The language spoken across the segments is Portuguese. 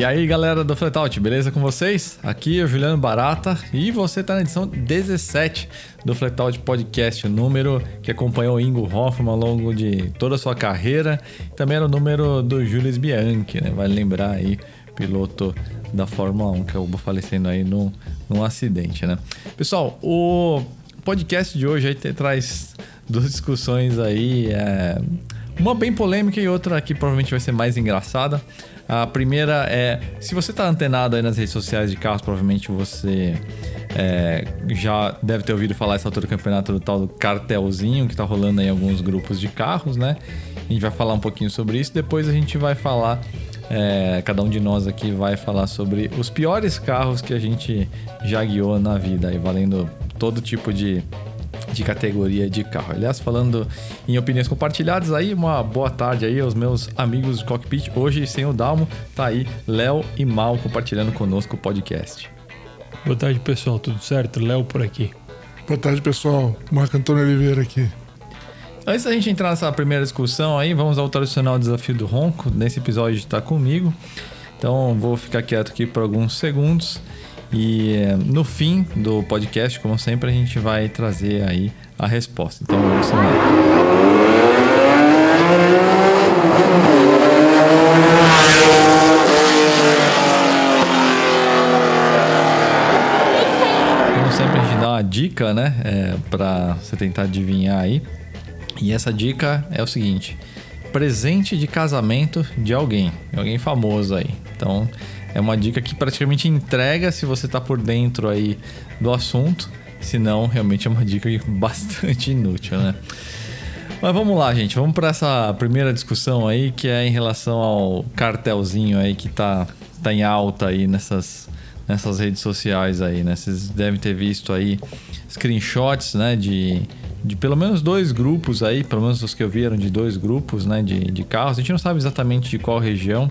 E aí, galera do Flatout, beleza com vocês? Aqui é o Juliano Barata e você está na edição 17 do Flatout Podcast, o número que acompanhou o Ingo Hoffman ao longo de toda a sua carreira. Também era o número do Julius Bianchi, né? Vale lembrar aí, piloto da Fórmula 1, que acabou falecendo aí num, num acidente, né? Pessoal, o podcast de hoje aí traz duas discussões aí, é, uma bem polêmica e outra que provavelmente vai ser mais engraçada. A primeira é, se você está antenado aí nas redes sociais de carros, provavelmente você é, já deve ter ouvido falar essa altura do campeonato do tal do cartelzinho que está rolando aí em alguns grupos de carros, né? A gente vai falar um pouquinho sobre isso. Depois a gente vai falar, é, cada um de nós aqui vai falar sobre os piores carros que a gente já guiou na vida, aí valendo todo tipo de de categoria de carro. Aliás, falando em opiniões compartilhadas, aí uma boa tarde aí aos meus amigos do cockpit. Hoje, sem o Dalmo, tá aí Léo e Mal compartilhando conosco o podcast. Boa tarde, pessoal. Tudo certo? Léo por aqui. Boa tarde, pessoal. Marco Antônio Oliveira aqui. Antes da gente entrar nessa primeira discussão aí, vamos ao tradicional desafio do ronco. Nesse episódio está comigo. Então, vou ficar quieto aqui por alguns segundos e no fim do podcast, como sempre, a gente vai trazer aí a resposta. Então vamos lá. Como sempre, a gente dá uma dica, né? É, para você tentar adivinhar aí. E essa dica é o seguinte: presente de casamento de alguém, alguém famoso aí. Então, é uma dica que praticamente entrega se você está por dentro aí do assunto. Se não, realmente é uma dica bastante inútil, né? Mas vamos lá, gente. Vamos para essa primeira discussão aí, que é em relação ao cartelzinho aí que tá, tá em alta aí nessas, nessas redes sociais aí, né? Vocês devem ter visto aí screenshots, né, de, de pelo menos dois grupos aí, pelo menos os que eu vi eram de dois grupos, né, de, de carros. A gente não sabe exatamente de qual região.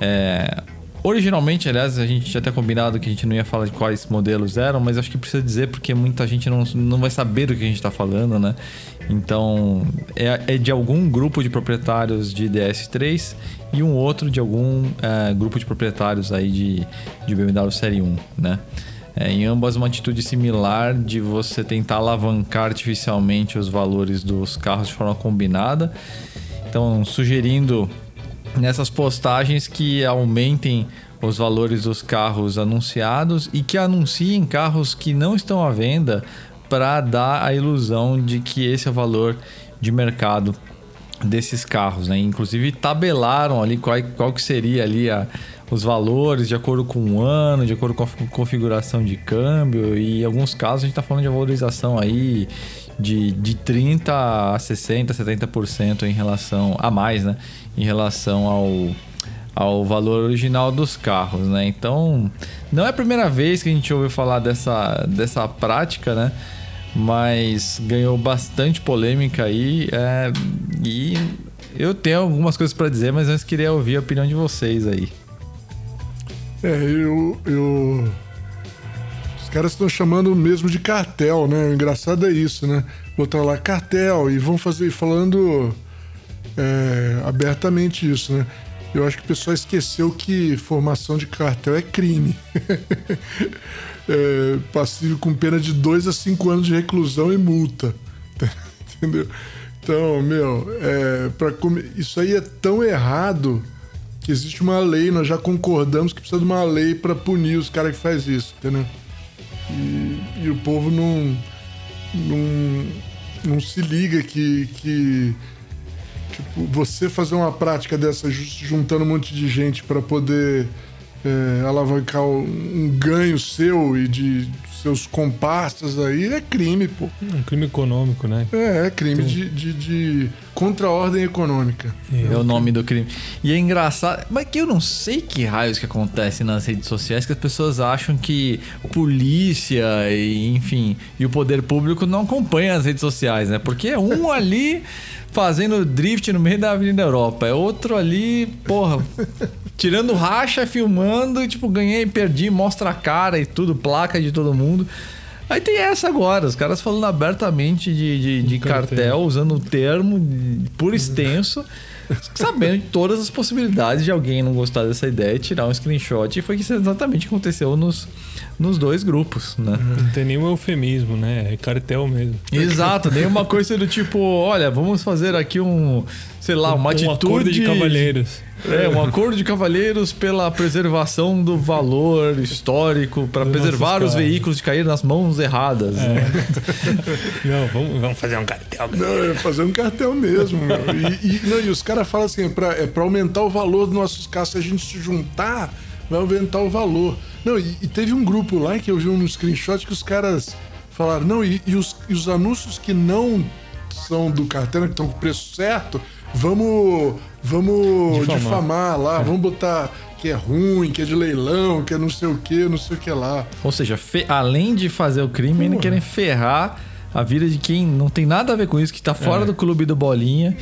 É, Originalmente, aliás, a gente tinha até combinado que a gente não ia falar de quais modelos eram, mas acho que precisa dizer porque muita gente não, não vai saber do que a gente está falando, né? Então, é, é, de algum grupo de proprietários de DS3 e um outro de algum é, grupo de proprietários aí de, de BMW Série 1, né? É, em ambas, uma atitude similar de você tentar alavancar artificialmente os valores dos carros de forma combinada. Então, sugerindo nessas postagens que aumentem os valores dos carros anunciados e que anunciem carros que não estão à venda para dar a ilusão de que esse é o valor de mercado desses carros, né? Inclusive tabelaram ali qual, qual que seria ali a, os valores de acordo com o ano, de acordo com a configuração de câmbio e em alguns casos a gente está falando de valorização aí de, de 30 a 60, 70% em relação a mais, né? Em relação ao, ao valor original dos carros, né? Então, não é a primeira vez que a gente ouve falar dessa, dessa prática, né? Mas ganhou bastante polêmica aí é, e eu tenho algumas coisas para dizer, mas antes queria ouvir a opinião de vocês aí. É, eu, eu caras estão chamando mesmo de cartel, né? O engraçado é isso, né? Botar lá cartel e vão fazer falando é, abertamente isso, né? Eu acho que o pessoal esqueceu que formação de cartel é crime. é, passível com pena de 2 a 5 anos de reclusão e multa. Entendeu? Então, meu, é, pra come... isso aí é tão errado que existe uma lei, nós já concordamos que precisa de uma lei para punir os caras que faz isso, entendeu? E, e o povo não, não, não se liga que, que tipo, você fazer uma prática dessa juntando um monte de gente para poder é, alavancar um ganho seu e de seus comparsas aí é crime, pô. Um crime econômico, né? É, é crime de, de, de contra-ordem econômica. É, é, o nome do crime. E é engraçado, mas que eu não sei que raios que acontece nas redes sociais que as pessoas acham que polícia e, enfim, e o poder público não acompanham as redes sociais, né? Porque é um ali fazendo drift no meio da Avenida Europa, é outro ali, porra, tirando racha, filmando, tipo, ganhei, perdi, mostra a cara e tudo, placa de todo mundo. Aí tem essa agora, os caras falando abertamente de, de, de cartel. cartel, usando o termo por extenso. sabendo de todas as possibilidades de alguém não gostar dessa ideia e tirar um screenshot. E foi isso exatamente que aconteceu nos, nos dois grupos, né? Não tem nenhum eufemismo, né? É cartel mesmo. Exato, nenhuma coisa do tipo, olha, vamos fazer aqui um, sei lá, uma um atitude acordo de cavalheiros. É, um acordo de cavalheiros pela preservação do valor histórico, para preservar os carros. veículos de cair nas mãos erradas. É. né? Não, vamos, vamos fazer um cartel. Não, é fazer um cartel mesmo, meu. E, e- não, e os caras falam assim, é pra, é pra aumentar o valor dos nossos carros. Se a gente se juntar, vai aumentar o valor. Não, e, e teve um grupo lá que eu vi um screenshot que os caras falaram, não, e, e os, e os anúncios que não são do cartel, né, que estão com o preço certo, vamos, vamos Difamar. difamar, lá, vamos botar que é ruim, que é de leilão, que é não sei o que, não sei o que lá. Ou seja, além de fazer o crime, ainda Porra. querem ferrar a vida de quem não tem nada a ver com isso, que tá fora do clube do Bolinha.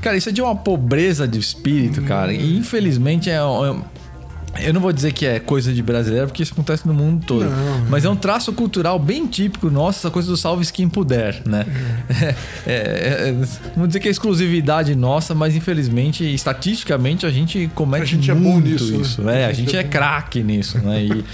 Cara, isso é de uma pobreza de espírito, cara. E infelizmente é. é- eu não vou dizer que é coisa de brasileiro, porque isso acontece no mundo todo. Não. Mas é um traço cultural bem típico nosso, essa coisa do salve quem puder, né? É, é, é, não vou dizer que é exclusividade nossa, mas infelizmente, estatisticamente, a gente comete A gente é bom muito nisso, né? isso. É, a gente é craque nisso, né? E,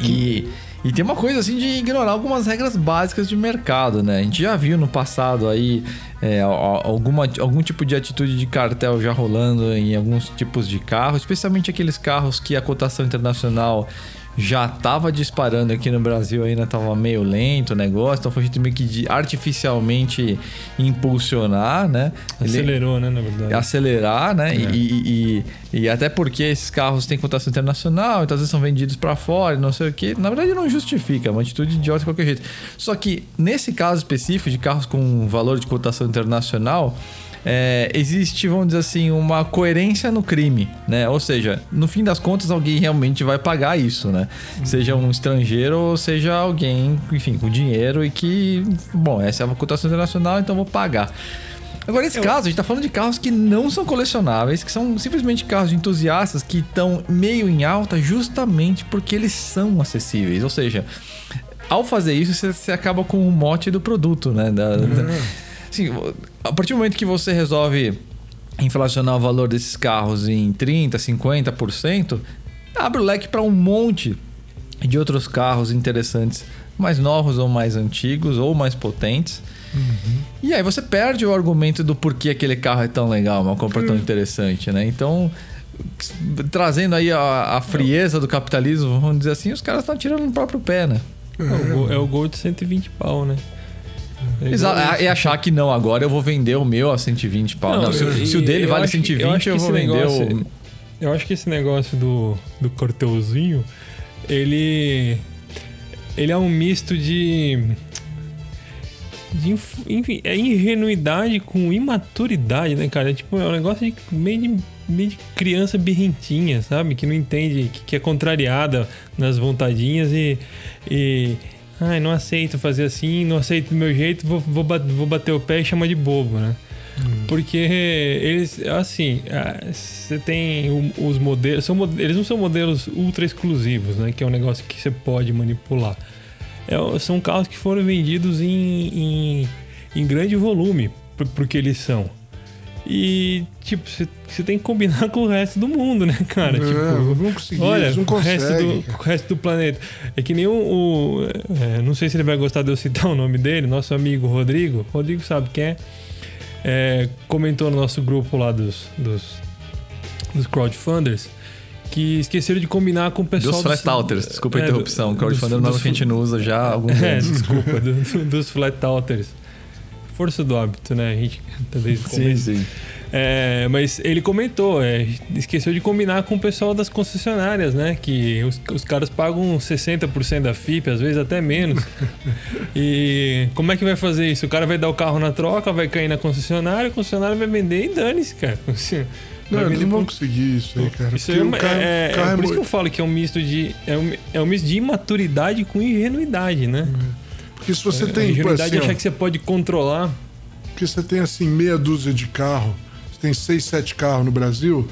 e, e tem uma coisa assim de ignorar algumas regras básicas de mercado, né? A gente já viu no passado aí é, alguma, algum tipo de atitude de cartel já rolando em alguns tipos de carros, especialmente aqueles carros que a cotação internacional já estava disparando aqui no Brasil, ainda estava meio lento o negócio, então foi a gente meio que de artificialmente impulsionar, né? Ele- Acelerou, né, na verdade. acelerar, né? É. E, e- e- e até porque esses carros têm cotação internacional, então às vezes são vendidos para fora, não sei o que. Na verdade, não justifica, é uma atitude idiota de qualquer jeito. Só que nesse caso específico de carros com valor de cotação internacional. É, existe, vamos dizer assim, uma coerência no crime, né? Ou seja, no fim das contas, alguém realmente vai pagar isso, né? Seja um estrangeiro ou seja alguém, enfim, com dinheiro e que, bom, essa é uma cotação internacional, então vou pagar. Agora, nesse caso, a gente tá falando de carros que não são colecionáveis, que são simplesmente carros de entusiastas que estão meio em alta justamente porque eles são acessíveis. Ou seja, ao fazer isso, você, você acaba com o mote do produto, né? Da- da- assim, a partir do momento que você resolve inflacionar o valor desses carros em 30%, 50%, abre o leque para um monte de outros carros interessantes, mais novos ou mais antigos ou mais potentes. E aí você perde o argumento do porquê aquele carro é tão legal, uma compra tão interessante, né? Então, trazendo aí a, a frieza do capitalismo, vamos dizer assim, os caras estão tirando no próprio pé, né? É o, Gol- é o Gol de 120 pau, né? Exato. E achar que não, agora eu vou vender o meu a 120 pau. Não, se, o- eu- se o dele eu vale acho que- 120, eu, acho que vou vender negócio- o. Eu acho que esse negócio do, do cartelzinho, ele. Ele é um misto de. de enfim, é ingenuidade com imaturidade, né, cara? É tipo, é um negócio de meio de, meio de criança birrentinha, sabe? Que não entende, que, que é contrariada nas vontadinhas e. e Ai, não aceito fazer assim, não aceito do meu jeito, vou, vou, vou bater o pé e chamar de bobo, né? Porque eles, assim, ah, você tem os modelos, são, eles não são modelos ultra exclusivos, né? Que é um negócio que você pode manipular. É, são carros que foram vendidos em, em, em grande volume, por- porque eles são. E, tipo, você, tem que combinar com o resto do mundo, né, cara? É, tipo, não conseguir, Olha, não o resto, do, o resto do planeta. É que nem o. o- é, não sei se ele vai gostar de eu citar o nome dele, nosso amigo Rodrigo. Rodrigo sabe quem é. É, comentou no nosso grupo lá dos, dos, dos crowdfunders que esqueceram de combinar com o pessoal. Dos flat outers, desculpa a é, interrupção. do- Crowdfunding é dos- nome que a gente não usa já há alguns É, anos. desculpa, do- do- dos flat outers. Força do hábito, né? A gente tá desde o Sim, começo. sim. É, mas ele comentou, é, esqueceu de combinar com o pessoal das concessionárias, né? Que os, os caras pagam 60% da FIP, às vezes até menos. e como é que vai fazer isso? O cara vai dar o carro na troca, vai cair na concessionária, a concessionária vai vender e dane-se, cara. Vai Não, eles não vão conseguir isso aí, cara. Isso é, uma- carro- é- carro é é por isso que eu falo que é um misto de. É um, é um misto de imaturidade com ingenuidade, né? Porque se você a tem, pô, ingenuidade assim, é achar que você pode controlar. porque você tem assim meia dúzia de carro, você tem seis, sete carros no Brasil,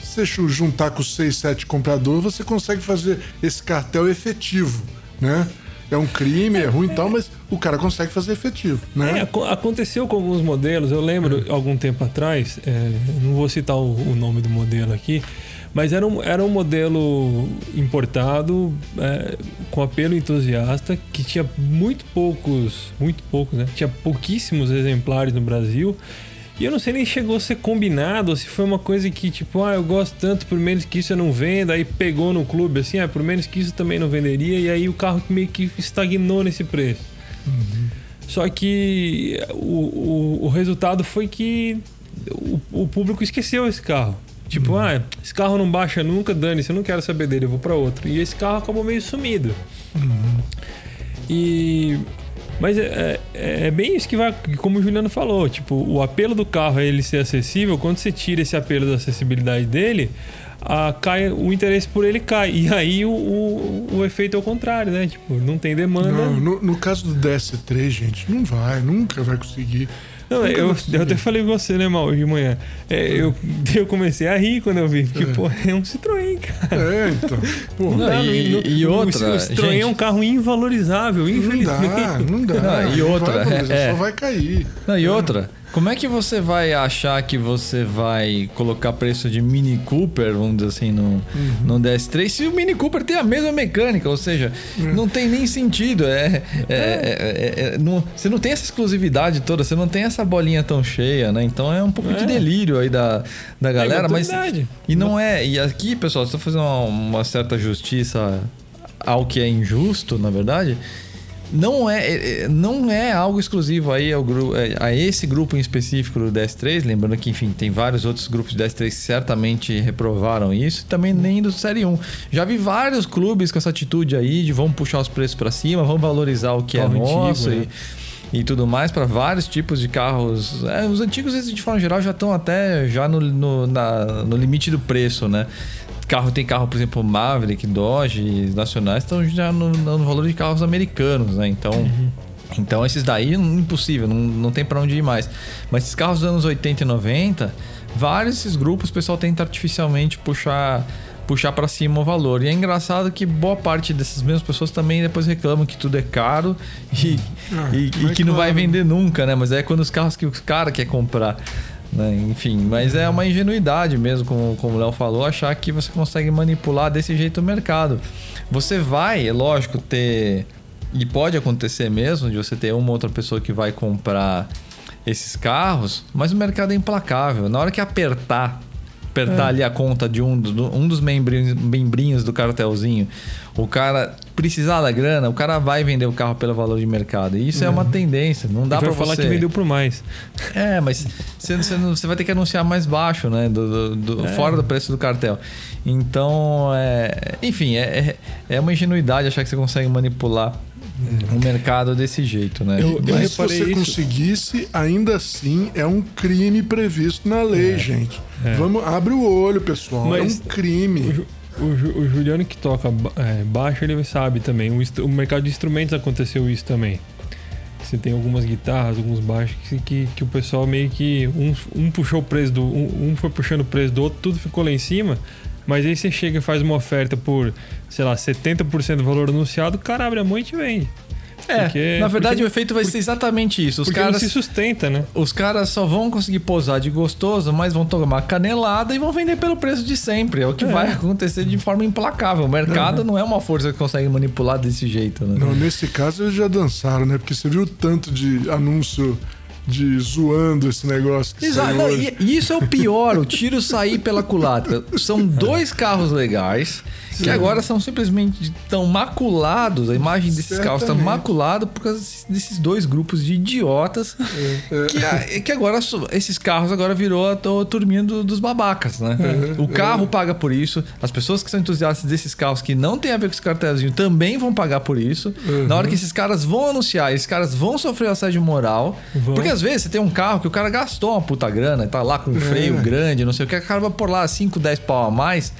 se você juntar com seis, sete compradores, você consegue fazer esse cartel efetivo, né? É um crime, é ruim e tal, mas o cara consegue fazer efetivo, né? É, aco- aconteceu com alguns modelos, eu lembro algum tempo atrás, é, não vou citar o, o nome do modelo aqui, mas era um, era um modelo importado é, com apelo entusiasta que tinha muito poucos, muito poucos, né? Tinha pouquíssimos exemplares no Brasil. E eu não sei nem chegou a ser combinado, ou se foi uma coisa que, tipo, ah, eu gosto tanto, por menos que isso eu não venda, aí pegou no clube, assim, ah, por menos que isso eu também não venderia, e aí o carro meio que estagnou nesse preço. Só que o, o, o resultado foi que o, o público esqueceu esse carro. Tipo, ah, esse carro não baixa nunca, dane-se, eu não quero saber dele, eu vou pra outro. E esse carro acabou meio sumido. E. Mas é, é, é bem isso que vai, como o Juliano falou, tipo, o apelo do carro é ele ser acessível, quando você tira esse apelo da acessibilidade dele, a, cai, o interesse por ele cai. E aí o, o, o efeito é o contrário, né? Tipo, não tem demanda. Não, no, no caso do DS3, gente, não vai, nunca vai conseguir. Não, eu, eu até falei com você, né, Mal, hoje de manhã. É, eu, eu comecei a rir quando eu vi, porque, É. pô, é um Citroën, cara. É, então. Pô, Não, não, e- e o- outra, O Citroën gente- é um carro invalorizável, infelizmente. dá, não dá. Não, e Não outra, vai valorizar, é- só vai cair. Não, e outra, como é que você vai achar que você vai colocar preço de Mini Cooper, vamos dizer assim, no, no DS3, se o Mini Cooper tem a mesma mecânica? Ou seja, não tem nem sentido. É, é- é- é- é- não- você não tem essa exclusividade toda, você não tem essa bolinha tão cheia, né? Então é um pouco de É. delírio aí da, da galera, mas. E não é. E aqui, pessoal, estou fazendo uma, uma certa justiça ao que é injusto, na verdade. Não é, é- é- não é algo exclusivo aí ao gru- é, a esse grupo em específico do DS3. Lembrando que, enfim, tem vários outros grupos de DS3 que certamente reprovaram isso. E também nem do Série 1. Já vi vários clubes com essa atitude aí de vamos puxar os preços para cima, vamos valorizar o que Carro é antigo, nosso. né? E, tudo mais para vários tipos de carros. É, os antigos, de forma geral, já estão até já no, no, na- no limite do preço, né? Carro, tem carro, por exemplo, Maverick, Dodge, nacionais, estão já no, no valor de carros americanos, né? Então, então esses daí, impossível, não, não tem para onde ir mais. Mas esses carros dos anos 80 e 90, vários desses grupos o pessoal tenta artificialmente puxar puxar para cima o valor. E é engraçado que boa parte dessas mesmas pessoas também depois reclamam que tudo é caro e, Ah, e- e que não vai vender nunca, né? Mas é quando os carros que o cara quer comprar. né? Enfim, mas é uma ingenuidade mesmo, como, como o Léo falou, achar que você consegue manipular desse jeito o mercado. Você vai, é lógico, ter. E pode acontecer mesmo de você ter uma outra pessoa que vai comprar esses carros, mas o mercado é implacável. Na hora que apertar, apertar ali a conta de um, do- um dos membrinhos, membrinhos do cartelzinho, o cara precisar da grana, o cara vai vender o carro pelo valor de mercado. E isso é uma tendência. Não dá para vai falar você... que vendeu por mais. É, mas você, você, não- você vai ter que anunciar mais baixo, né? Do, do- do- É. Fora do preço do cartel. Então, é, enfim, é, é é uma ingenuidade achar que você consegue manipular o mercado desse jeito, né? Eu- eu Mas se você isso. conseguisse, ainda assim é um crime previsto na lei, gente. Vamos, abre o olho, pessoal. Mas é um crime. O, Ju- o Ju- o Juliano que toca é, baixo, ele sabe também. O, o mercado de instrumentos aconteceu isso também. Você tem algumas guitarras, alguns baixos que, que, que o pessoal meio que. Um, um puxou o preço do. Um, um foi puxando o preço do outro, tudo ficou lá em cima. Mas aí você chega e faz uma oferta por, sei lá, 70% do valor anunciado, o cara abre a mão e te vende. É, Porque- na verdade porque- o efeito vai ser exatamente isso. Os Porque caras, não se sustenta, né? os caras só vão conseguir posar de gostoso, mas vão tomar canelada e vão vender pelo preço de sempre. É o que vai acontecer de forma implacável. O mercado não é uma força que consegue manipular desse jeito, né? Não, nesse caso eles já dançaram, né? Porque você viu o tanto de anúncio de zoando esse negócio Exato. Não, e, e isso é o pior, o tiro sair pela culatra. São dois carros legais que agora são simplesmente tão maculados. A imagem desses carros está maculada por causa desses dois grupos de idiotas É, que, a- que agora esses carros agora virou a turminha do- dos babacas, né? O carro paga por isso. As pessoas que são entusiastas desses carros que não tem a ver com esse cartelzinho também vão pagar por isso. Na hora que esses caras vão anunciar, esses caras vão sofrer assédio moral. Vão. Porque às vezes você tem um carro que o cara gastou uma puta grana, tá lá com um freio grande, não sei o que, o cara vai por lá 5, 10 pau a mais.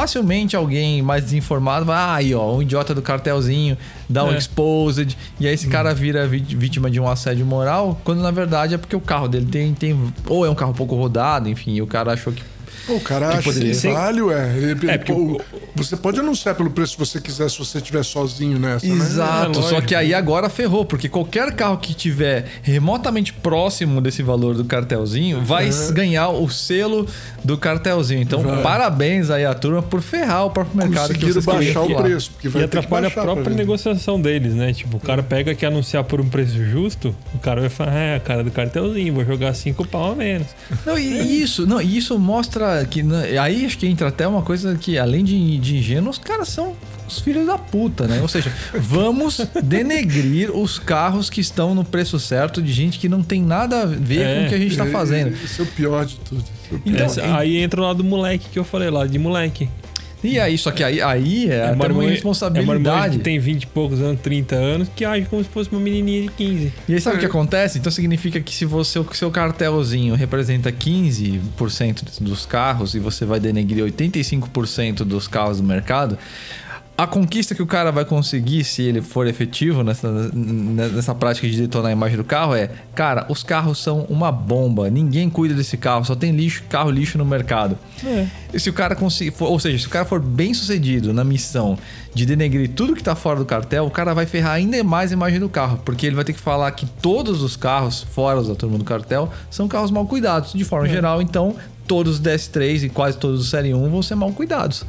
Facilmente alguém mais desinformado vai, ah, aí ó, um idiota do cartelzinho, dá um É. exposed, e aí esse cara vira vi- vítima de um assédio moral, quando na verdade é porque o carro dele tem, tem ou é um carro pouco rodado, enfim, e o cara achou que O cara que acha poderia- que vale, ué. Ele- É, porque pô, você pode anunciar pelo preço que você quiser se você estiver sozinho nessa, né? Exato, É, só que aí agora ferrou, porque qualquer carro que tiver remotamente próximo desse valor do cartelzinho vai É. ganhar o selo do cartelzinho. Então, Vai. parabéns aí à turma por ferrar o próprio mercado que Conseguiram queriam baixar o preço. Porque vai E que atrapalha a baixar pra própria negociação deles, né? Tipo, o cara pega que anunciar por um preço justo, o cara vai falar, é, a cara do cartelzinho, vou jogar cinco pau a menos. Não, e e isso, não, e isso mostra que. Aí acho que entra até uma coisa que, além de, de ingênuo, os caras são os filhos da puta, né? Ou seja, vamos denegrir os carros que estão no preço certo de gente que não tem nada a ver É, com o que a gente tá É, fazendo. Isso é o pior de tudo. Isso é. Então, Essa- aí entra o lado do moleque que eu falei lá, de moleque. E aí, só que aí, aí é, até uma marmanjo- É uma que tem 20 e poucos anos, 30 anos, que age como se fosse uma menininha de 15. E aí sabe o que acontece? Então significa que se você, o seu cartelzinho representa 15% dos carros e você vai denegrir 85% dos carros do mercado, a conquista que o cara vai conseguir, se ele for efetivo nessa, nessa prática de detonar a imagem do carro, é: cara, os carros são uma bomba, ninguém cuida desse carro, só tem lixo, carro lixo no mercado. É. E se o cara conseguir, ou seja, se o cara for bem sucedido na missão de denegrir tudo que tá fora do cartel, o cara vai ferrar ainda mais a imagem do carro, porque ele vai ter que falar que todos os carros fora da turma do cartel são carros mal cuidados, de forma geral, então todos os DS3 e quase todos os Série 1 vão ser mal cuidados.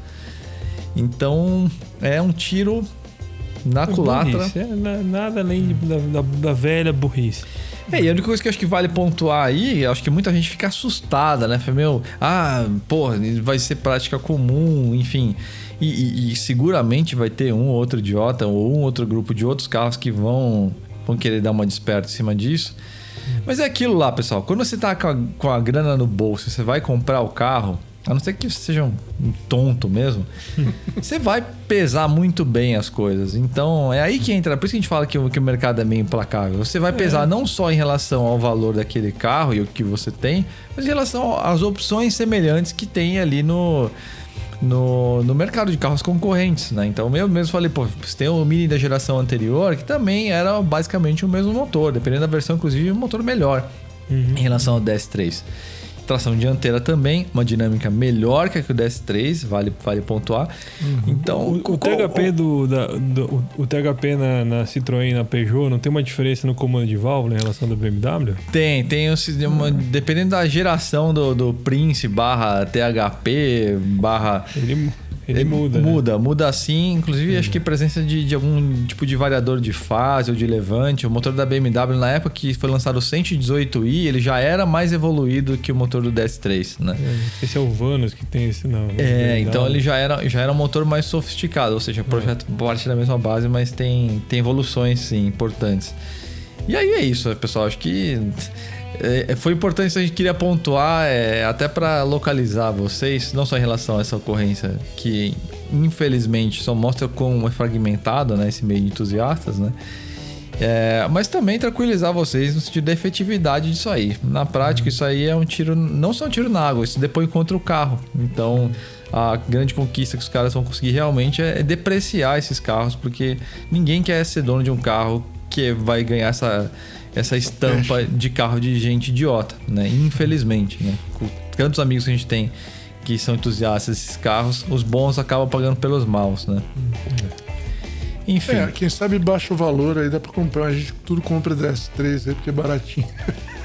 Então, é um tiro na culatra. É na- nada além de- da, da- da velha burrice. É, e a única coisa que eu acho que vale pontuar aí, eu acho que muita gente fica assustada, né? Fala, meu, ah, porra, vai ser prática comum, enfim. E, e- e seguramente vai ter um ou outro idiota ou um outro grupo de outros carros que vão, vão querer dar uma desperta em cima disso. Mas é aquilo lá, pessoal. Quando você tá com a, com a grana no bolso, você vai comprar o carro, a não ser que você seja um, um tonto mesmo, você vai pesar muito bem as coisas. Então é aí que entra. Por isso que a gente fala que, o- que o mercado é meio implacável. Você vai pesar não só em relação ao valor daquele carro e o que você tem, mas em relação às opções semelhantes que tem ali no. No, no mercado de carros concorrentes, né? Então eu mesmo falei, pô, você tem o Mini da geração anterior, que também era basicamente o mesmo motor, dependendo da versão, inclusive, um motor melhor em relação ao DS3. Tração dianteira também, uma dinâmica melhor que a que o DS3, vale, vale pontuar. Então, O, o THP do, da- do- o, o THP na, na Citroën e na Peugeot não tem uma diferença no comando de válvula em relação ao do BMW? Tem, tem o sistema, dependendo da geração do, do Prince barra THP barra Ele, ele muda. né? Muda, muda assim. Inclusive, acho que presença de, de algum tipo de variador de fase ou de levante. O motor da BMW, na época que foi lançado o 118i, ele já era mais evoluído que o motor do DS3, né? É, Esse é o Vanus que tem esse não. É, então ele já era, já era um motor mais sofisticado, ou seja, o projeto parte da mesma base, mas tem, tem evoluções sim importantes. E aí é isso, pessoal. Acho que é, foi importante isso a gente queria pontuar, é, até para localizar vocês, não só em relação a essa ocorrência que infelizmente só mostra como é fragmentado né, esse meio de entusiastas, né? É, mas também tranquilizar vocês no sentido da efetividade disso aí. Na prática, isso aí é um tiro, não só um tiro na água, isso depois contra o carro. Então, a grande conquista que os caras vão conseguir realmente é, é depreciar esses carros, porque ninguém quer ser dono de um carro que vai ganhar essa, essa estampa de carro de gente idiota, né? Infelizmente, né? Com tantos amigos que a gente tem que são entusiastas desses carros, os bons acabam pagando pelos maus, né? Enfim. É, quem sabe baixa o valor aí, dá pra comprar. A gente tudo compra DS3 aí, porque é baratinho.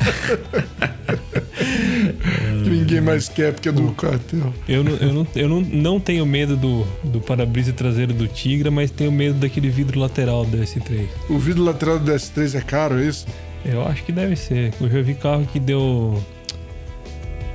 que ninguém mais quer, porque é do cartel. Eu, não, eu, não, eu não, não tenho medo do, do para-brisa traseiro do Tigra, mas tenho medo daquele vidro lateral do S3. O vidro lateral do DS3 é caro, é isso? Eu acho que deve ser. Eu já vi carro que deu.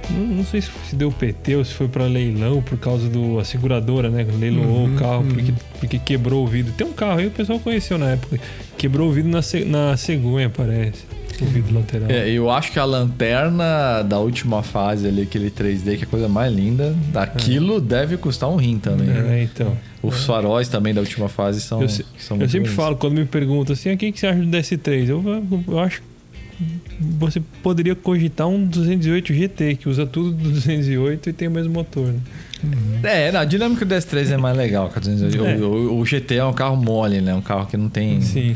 Não, não sei se se deu PT ou se foi pra leilão por causa do. A seguradora, né? Leiloou Uhum, o carro uhum. porque, porque quebrou o vidro. Tem um carro aí, o pessoal conheceu na época. Quebrou o vidro na, na cegonha, parece. O vidro lateral. É, eu acho que a lanterna da última fase ali, aquele 3D, que é a coisa mais linda, daquilo deve custar um rim também. É, então. Os faróis também da última fase são. Eu, se- são eu sempre falo, quando me perguntam assim, o que, que você acha do DS3? Eu, eu acho que você poderia cogitar um 208 GT, que usa tudo do 208 e tem o mesmo motor. Né? É, não, a dinâmica do DS3 é mais legal. que a 208. É. O, o- o GT é um carro mole, né? Um carro que não tem, Sim.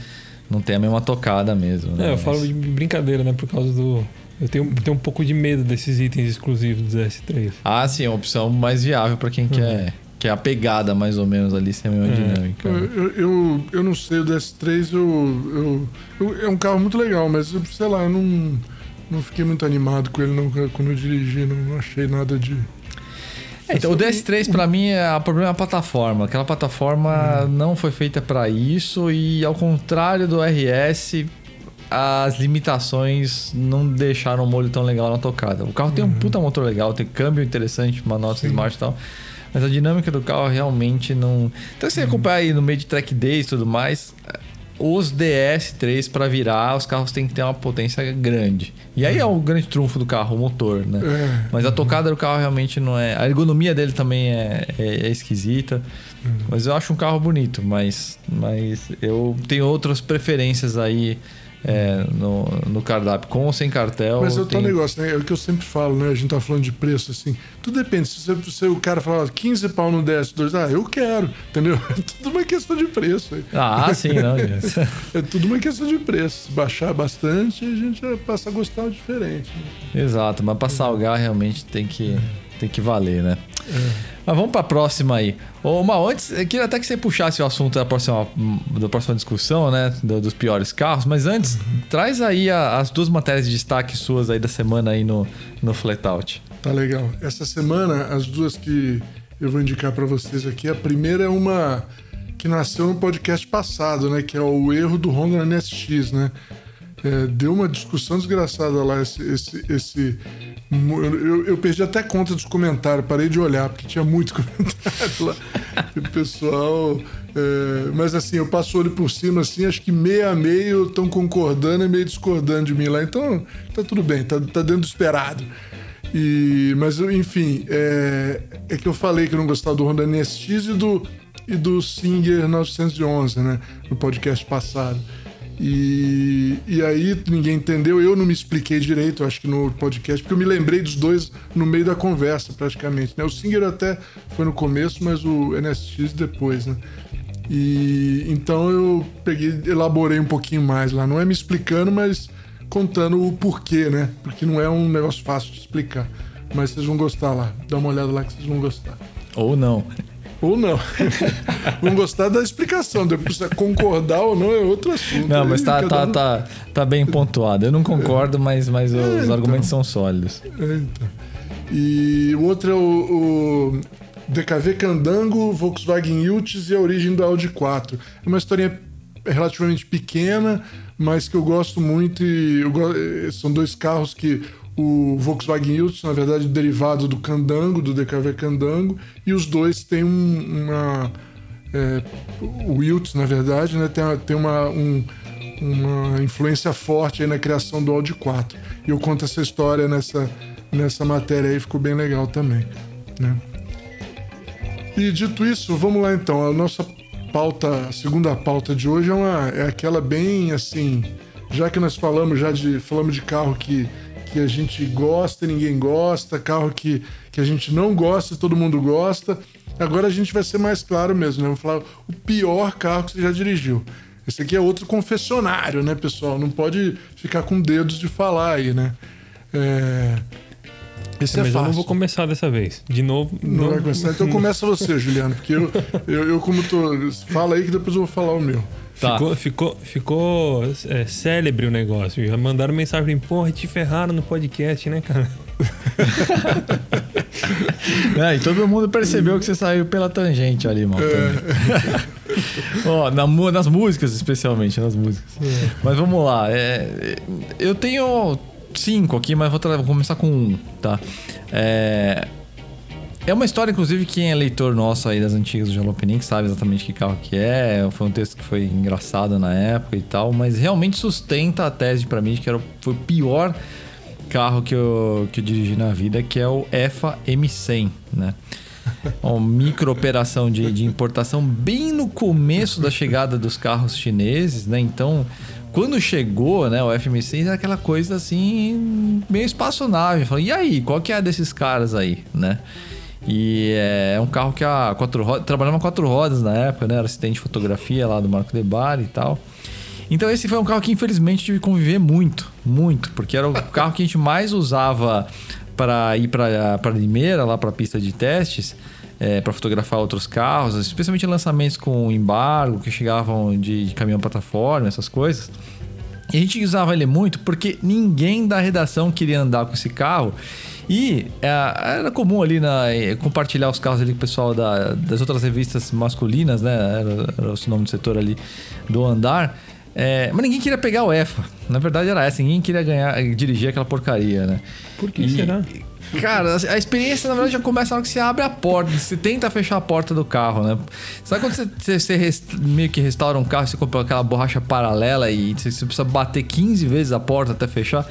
Não tem a mesma tocada mesmo. né? É, eu Mas- falo de brincadeira, né? Por causa do, Eu tenho, tenho um pouco de medo desses itens exclusivos do S3. Ah, sim, é uma opção mais viável para quem quer, quer a pegada mais ou menos ali, sem a mesma dinâmica. Eu, eu, eu, não sei, o DS3 eu, eu, eu- é um carro muito legal, mas sei lá, eu não, não fiquei muito animado com ele não, quando eu dirigi, não, não achei nada de. É, então, o DS3 pra mim é o problema é a plataforma. Aquela plataforma não foi feita pra isso e ao contrário do RS, as limitações não deixaram o molho tão legal na tocada. O carro tem um puta motor legal, tem câmbio interessante, manobra smart e tal. Mas a dinâmica do carro realmente não. Então, se você acompanhar aí no meio de track days e tudo mais, os DS3 pra virar, os carros têm que ter uma potência grande. E aí é o grande trunfo do carro, o motor, né? É, Mas a tocada do carro realmente não é. A ergonomia dele também é, é- é esquisita. Mas eu acho um carro bonito, mas, mas eu tenho outras preferências aí é, no, no cardápio, com ou sem cartel. Mas é o tal tem- negócio, né? É o que eu sempre falo, né? A gente tá falando de preço, assim. Tudo depende. Se, você, se o cara falar 15 pau no DS2, ah, eu quero, entendeu? É tudo uma questão de preço. Ah, sim, não, gente. É tudo uma questão de preço. Se baixar bastante, a gente passa a gostar diferente. né? Exato, mas pra salgar realmente tem que, tem que valer, né? Mas vamos pra próxima aí. Ô, Mal, antes, eu queria até que você puxasse o assunto da próxima, da próxima discussão, né? do- dos piores carros, mas antes, traz aí a- as duas matérias de destaque suas aí da semana aí no, no Flatout. Tá legal. Essa semana, as duas que eu vou indicar pra vocês aqui, a primeira é uma que nasceu no podcast passado, né? Que é o erro do Honda NSX, né? É, deu uma discussão desgraçada lá esse. esse, esse eu, eu- perdi até conta dos comentários, parei de olhar, porque tinha muito comentário lá. O pessoal. é, mas assim, eu passo o olho por cima, assim, acho que meio a meio estão concordando e meio discordando de mim lá. Então, tá tudo bem, tá, tá dentro do esperado. E, mas, enfim, é, é que eu falei que eu não gostava do Honda NSX e do, e do Singer 911, né? No podcast passado. E, e aí ninguém entendeu, eu não me expliquei direito, acho que no podcast, porque eu me lembrei dos dois no meio da conversa, praticamente. Né? O Singer até foi no começo, mas o NSX depois, né? E então eu peguei, elaborei um pouquinho mais lá. Não é me explicando, mas contando o porquê, né? Porque não é um negócio fácil de explicar. Mas vocês vão gostar lá. Dá uma olhada lá que vocês vão gostar. Ou não. Ou não. vão gostar da explicação. Depois se concordar ou não é outro assunto. Não, mas tá, tá, um- tá, tá bem pontuado. Eu não concordo, mas, mas os então. argumentos são sólidos. É, então. E o outro é o, o DKV Candango, Volkswagen Iltis e a origem do Audi 4. É uma historinha relativamente pequena, mas que eu gosto muito. E eu go- eh, são dois carros que o Volkswagen Iltis, na verdade, derivado do Candango, do DKV Candango, e os dois têm um- uma. é, o Iltis, na verdade, né, tem, tem uma, um- uma influência forte na criação do Audi 4. E eu conto essa história nessa, nessa matéria aí, ficou bem legal também. Né? E dito isso, vamos lá então. A nossa pauta, a segunda pauta de hoje é, uma, é aquela bem assim. Já que nós falamos já de falamos de carro que, que a gente gosta e ninguém gosta, carro que, que a gente não gosta e todo mundo gosta. Agora a gente vai ser mais claro mesmo, né? Vamos falar o pior carro que você já dirigiu. Esse aqui é outro confessionário, né, pessoal? Não pode ficar com dedos de falar aí, né? É... Esse é, Mas eu fácil. não vou começar dessa vez. De novo. Não vai começar. Então começa você, Juliano, porque eu, eu, eu como tô. Fala aí que depois eu vou falar o meu. Tá. Ficou, ficou, ficou é, célebre o negócio. Já mandaram mensagem, porra, te ferraram no podcast, né, cara? É, e todo mundo percebeu que você saiu pela tangente ali, mal. É. Ó, na nas músicas, especialmente, nas músicas. Mas vamos lá. é, eu tenho cinco aqui, mas vou, vou começar com um, tá? É, é uma história, inclusive, quem é leitor nosso aí das antigas do Jalopnik sabe exatamente que carro que é. Foi um texto que foi engraçado na época e tal, mas realmente sustenta a tese pra mim de que era, foi o pior carro que eu, que eu dirigi na vida, que é o EFA M100, né? Uma micro operação de, de importação bem no começo da chegada dos carros chineses, né? Então, quando chegou, né, o FM6 era aquela coisa assim, meio espaçonave. Falei, e aí, qual que é a desses caras aí, né? E é um carro que a quatro rodas, trabalhava quatro rodas na época, né? Era assistente de fotografia lá do Marco De Bar e tal. Então esse foi um carro que infelizmente tive que conviver muito, muito, porque era o carro que a gente mais usava para ir para Limeira, lá para pista de testes, é, para fotografar outros carros, especialmente lançamentos com embargo, que chegavam de, de caminhão plataforma, essas coisas. E a gente usava ele muito porque ninguém da redação queria andar com esse carro. E é, era comum ali na, compartilhar os carros ali com o pessoal da, das outras revistas masculinas, né? Era, era o nome do setor ali do andar. É, mas ninguém queria pegar o EFA. Na verdade era essa, ninguém queria ganhar, dirigir aquela porcaria, né? Por que e, será? Cara, a experiência na verdade já começa na hora que você abre a porta, você tenta fechar a porta do carro, né? Sabe quando você, você, meio que restaura um carro, você compra aquela borracha paralela e você, você precisa bater 15 vezes a porta até fechar?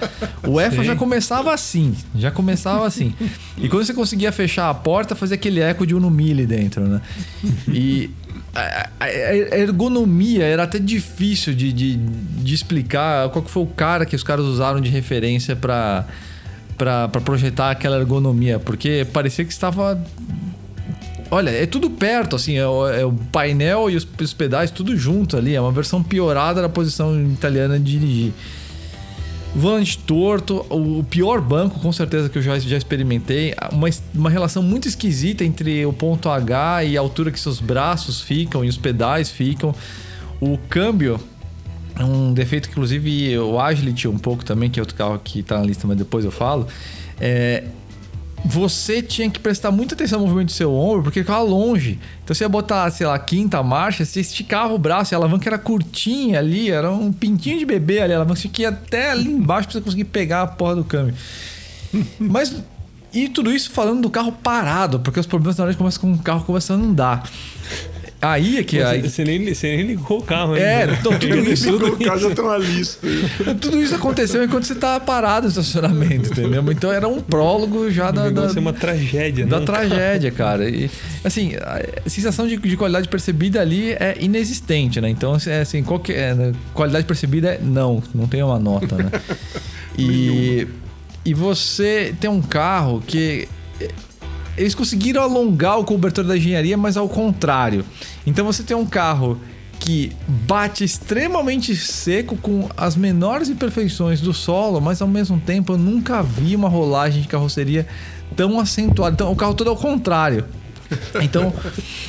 O EFA já começava assim, já começava assim. E quando você conseguia fechar a porta, fazia aquele eco de um mili dentro, né? E a, ergonomia era até difícil de, de, de, explicar qual que foi o cara que os caras usaram de referência para para projetar aquela ergonomia, porque parecia que estava Olha, é tudo perto, assim, é o, é o painel e os, os, pedais tudo junto ali. É uma versão piorada da posição italiana de dirigir. Volante torto, o pior banco, com certeza, que eu já, já experimentei. Uma, uma relação muito esquisita entre o ponto H e a altura que seus braços ficam e os pedais ficam. O câmbio um defeito que, inclusive, o Agility um pouco também, que é outro carro que está na lista, mas depois eu falo. É, você tinha que prestar muita atenção no movimento do seu ombro, porque ficava longe. Então você ia botar, sei lá, quinta marcha, você esticava o braço, e a alavanca era curtinha ali, era um pintinho de bebê ali, a alavanca tinha que ir até ali embaixo pra você conseguir pegar a porra do câmbio. Mas. E tudo isso falando do carro parado, porque os problemas na hora começam com o carro começando a andar. Aí é que. Você, aí... você, nem, você nem ligou o carro É, então, tudo isso. Ligou o carro já tem uma lista. tudo isso aconteceu enquanto você estava parado no estacionamento, entendeu? Então era um prólogo já da. da é uma tragédia, Da né? tragédia, cara. E, assim, a sensação de, de, qualidade percebida ali é inexistente, né? Então, assim, é, assim qualquer, é, né? qualidade percebida é não, não tem uma nota, né? E, e você tem um carro que eles conseguiram alongar o cobertor da engenharia, mas ao contrário. Então você tem um carro que bate extremamente seco com as menores imperfeições do solo, mas ao mesmo tempo eu nunca vi uma rolagem de carroceria tão acentuada. Então o carro todo ao contrário. Então,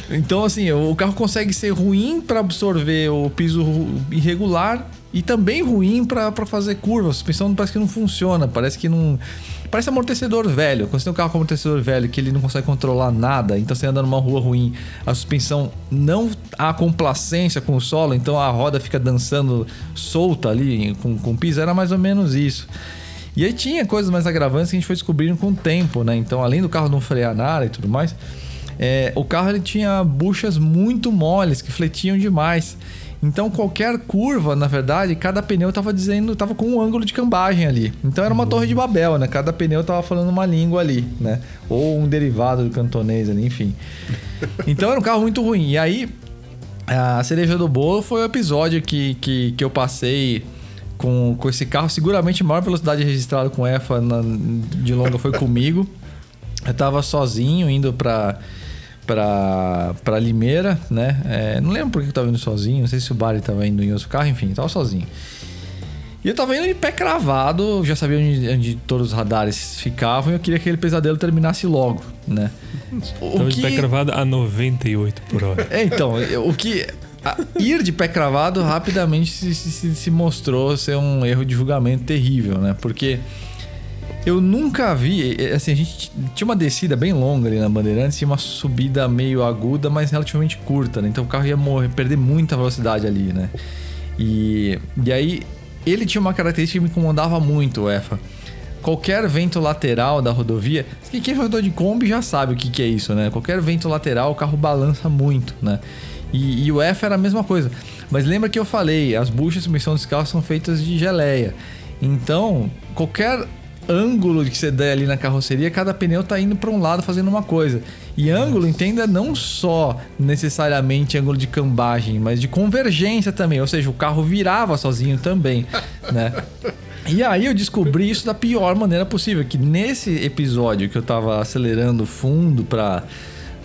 então assim, o carro consegue ser ruim para absorver o piso irregular e também ruim para fazer curva. A suspensão parece que não funciona, parece que não Parece amortecedor velho. Quando você tem um carro com amortecedor velho que ele não consegue controlar nada, então você anda numa rua ruim, a suspensão não há complacência com o solo, então a roda fica dançando solta ali com, com o piso, era mais ou menos isso. E aí tinha coisas mais agravantes que a gente foi descobrindo com o tempo, né? Então, além do carro não frear nada e tudo mais, é, o carro ele tinha buchas muito moles que fletiam demais. Então qualquer curva, na verdade, cada pneu estava dizendo, estava com um ângulo de cambagem ali. Então era uma torre de Babel, né? Cada pneu estava falando uma língua ali, né? Ou um derivado do cantonês ali, enfim. Então era um carro muito ruim. E aí a cereja do bolo foi o episódio que, que, que eu passei com, com esse carro. Seguramente a maior velocidade registrada com EFA na, de longa foi comigo. Eu estava sozinho indo para pra, pra Limeira, né? É, não lembro porque eu tava indo sozinho, não sei se o Bari tava indo em outro carro, enfim, tava sozinho. E eu tava indo de pé cravado, já sabia onde, onde todos os radares ficavam e eu queria que aquele pesadelo terminasse logo, né? O tava que... de pé cravado a 98 por hora. É, então, o que. A, ir de pé cravado rapidamente se, se, se mostrou ser um erro de julgamento terrível, né? Porque eu nunca vi, assim, a gente tinha uma descida bem longa ali na Bandeirantes e uma subida meio aguda, mas relativamente curta, né? Então o carro ia morrer, perder muita velocidade ali, né? E, e aí ele tinha uma característica que me incomodava muito, EFA. Qualquer vento lateral da rodovia, quem é jogador de Kombi já sabe o que, que é isso, né? Qualquer vento lateral o carro balança muito, né? E, e o EFA era a mesma coisa. Mas lembra que eu falei, as buchas de submissão desse carro são feitas de geleia. Então, qualquer ângulo que você der ali na carroceria, cada pneu tá indo para um lado fazendo uma coisa. E ângulo, entenda, não só necessariamente ângulo de cambagem, mas de convergência também. Ou seja, o carro virava sozinho também, né? E aí eu descobri isso da pior maneira possível, que nesse episódio que eu tava acelerando fundo para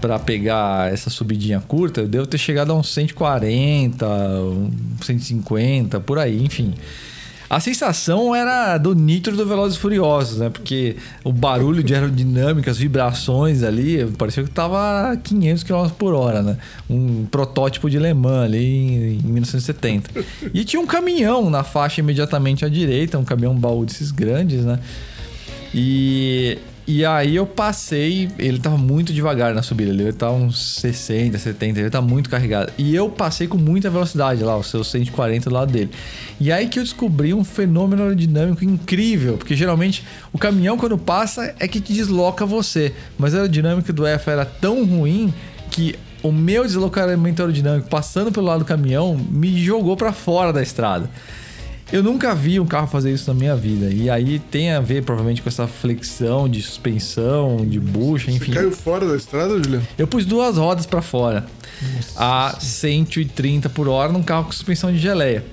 para pegar essa subidinha curta, eu devo ter chegado a uns 140, 150, por aí, enfim. A sensação era do nitro do Velozes Furiosos, né? Porque o barulho de aerodinâmica, as vibrações ali, parecia que tava a 500 km por hora, né? Um protótipo de Le Mans ali em 1970. E tinha um caminhão na faixa imediatamente à direita, um caminhão baú desses grandes, né? E e aí eu passei, ele tava muito devagar na subida, ele tava uns 60, 70, ele tá muito carregado. E eu passei com muita velocidade lá, os seus 140 do lado dele. E aí que eu descobri um fenômeno aerodinâmico incrível, porque geralmente o caminhão quando passa é que te desloca você, mas a aerodinâmica do EFA era tão ruim que o meu deslocamento aerodinâmico passando pelo lado do caminhão me jogou para fora da estrada. Eu nunca vi um carro fazer isso na minha vida. E aí tem a ver, provavelmente, com essa flexão de suspensão, de bucha, enfim. Você caiu fora da estrada, Juliano? Eu pus duas rodas para fora. Nossa. A 130 por hora num carro com suspensão de geleia.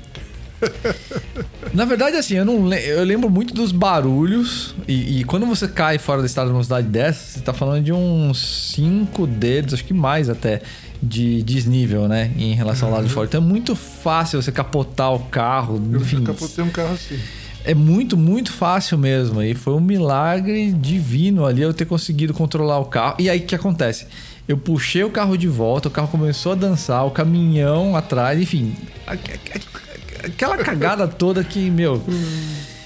Na verdade, assim, eu não eu lembro muito dos barulhos. E, e, quando você cai fora da estrada numa cidade dessa, você tá falando de uns 5 dedos, acho que mais até de desnível, né? Em relação ao lado de uhum. fora. Então é muito fácil você capotar o carro. Eu enfim, capotei um carro assim. É muito, muito fácil mesmo. E foi um milagre divino ali eu ter conseguido controlar o carro. E aí o que acontece? Eu puxei o carro de volta, o carro começou a dançar, o caminhão atrás, enfim. Aquela cagada toda que, meu.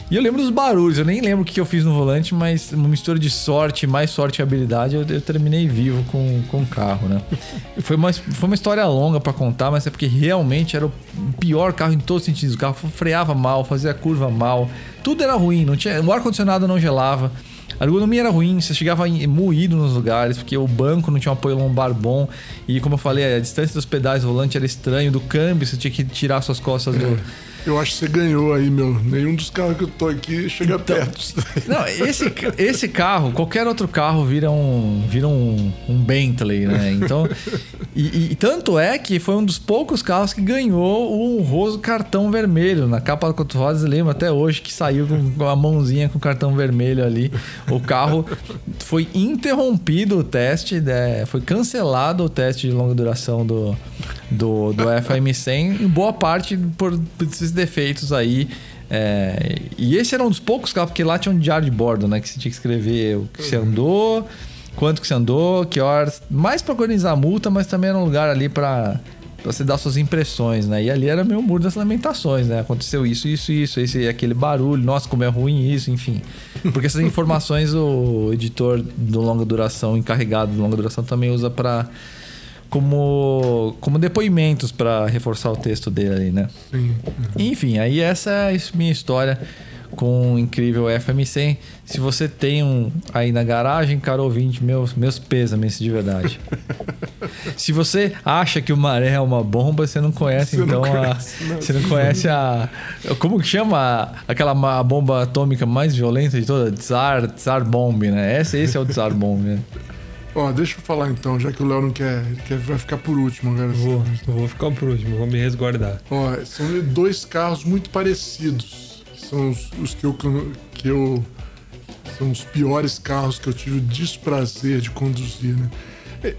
E eu lembro dos barulhos, eu nem lembro o que eu fiz no volante, mas uma mistura de sorte, mais sorte e habilidade, eu, eu terminei vivo com, com o carro, né? foi, uma, foi uma história longa para contar, mas é porque realmente era o pior carro em todos os sentidos. O carro freava mal, fazia curva mal, tudo era ruim, não tinha, o ar-condicionado não gelava. A ergonomia era ruim, você chegava moído nos lugares, porque o banco não tinha um apoio lombar bom. E como eu falei, a distância dos pedais do volante era estranho, do câmbio, você tinha que tirar suas costas do, eu acho que você ganhou aí, meu. Nenhum dos carros que eu tô aqui chega então, perto. Não, esse, esse carro, qualquer outro carro vira um, vira um, um Bentley, né? Então, e, e, tanto é que foi um dos poucos carros que ganhou o honroso cartão vermelho. Na capa do Quatro Rodas, lembro até hoje que saiu com a mãozinha com o cartão vermelho ali. O carro foi interrompido o teste, né? foi cancelado o teste de longa duração do, do, do FM100, em boa parte por defeitos aí. É, e esse era um dos poucos carros, porque lá tinha um diário de bordo, né? Que você tinha que escrever o que você andou, quanto que você andou, que horas. Mais para organizar a multa, mas também era um lugar ali para você dar suas impressões, né? E ali era meu muro das lamentações, né? Aconteceu isso, isso, isso, esse aquele barulho, nossa, como é ruim isso, enfim. Porque essas informações o editor do longa duração, encarregado de longa duração, também usa para como, como depoimentos para reforçar o texto dele ali, né? Sim. Uhum. Enfim, aí essa é a minha história com o incrível FM100. Se você tem um aí na garagem, caro ouvinte, meus, meus pêsames de verdade. Se você acha que o maré é uma bomba, você não conhece você então não conhece, a. Não. Você não conhece a. Como que chama aquela bomba atômica mais violenta de toda? Tsar, Tsar Bomb, né? Esse, esse é o Tsar Bomb, né? Ó, deixa eu falar então, já que o Léo não quer, quer, vai ficar por último agora. Vou, vou ficar por último, vou me resguardar. Ó, são dois carros muito parecidos. São os, os que, eu, que eu. São os piores carros que eu tive o desprazer de conduzir, né? É,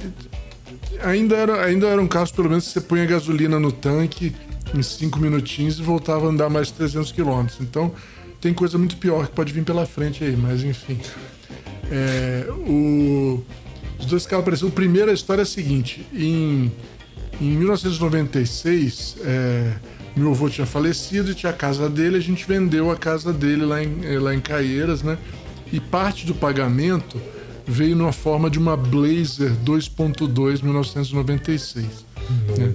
ainda, era, ainda eram carros, pelo menos, que você põe a gasolina no tanque em cinco minutinhos e voltava a andar mais 300 quilômetros. Então, tem coisa muito pior que pode vir pela frente aí, mas enfim. É, o, os dois carros parecidos. O primeiro, a história é a seguinte: em, em 1996, é, meu avô tinha falecido e tinha a casa dele, a gente vendeu a casa dele lá em, é, lá em Caieiras, né? E parte do pagamento veio na forma de uma Blazer 2.2 1996. Né?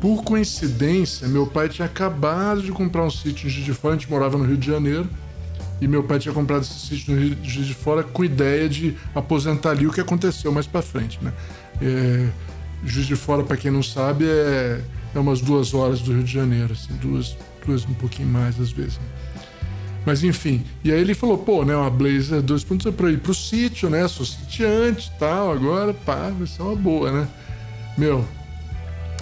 Por coincidência, meu pai tinha acabado de comprar um sítio de Fora, a gente morava no Rio de Janeiro, e meu pai tinha comprado esse sítio no Rio de Fora com ideia de aposentar ali o que aconteceu mais para frente, né? É, Juiz de Fora, para quem não sabe, é, é umas duas horas do Rio de Janeiro, assim, duas, duas um pouquinho mais às vezes. Né? Mas enfim, e aí ele falou, pô, né, uma Blazer 2.0 para ir pro sítio, né? Sou sitiante e tal, agora, pá, vai ser uma boa, né? Meu,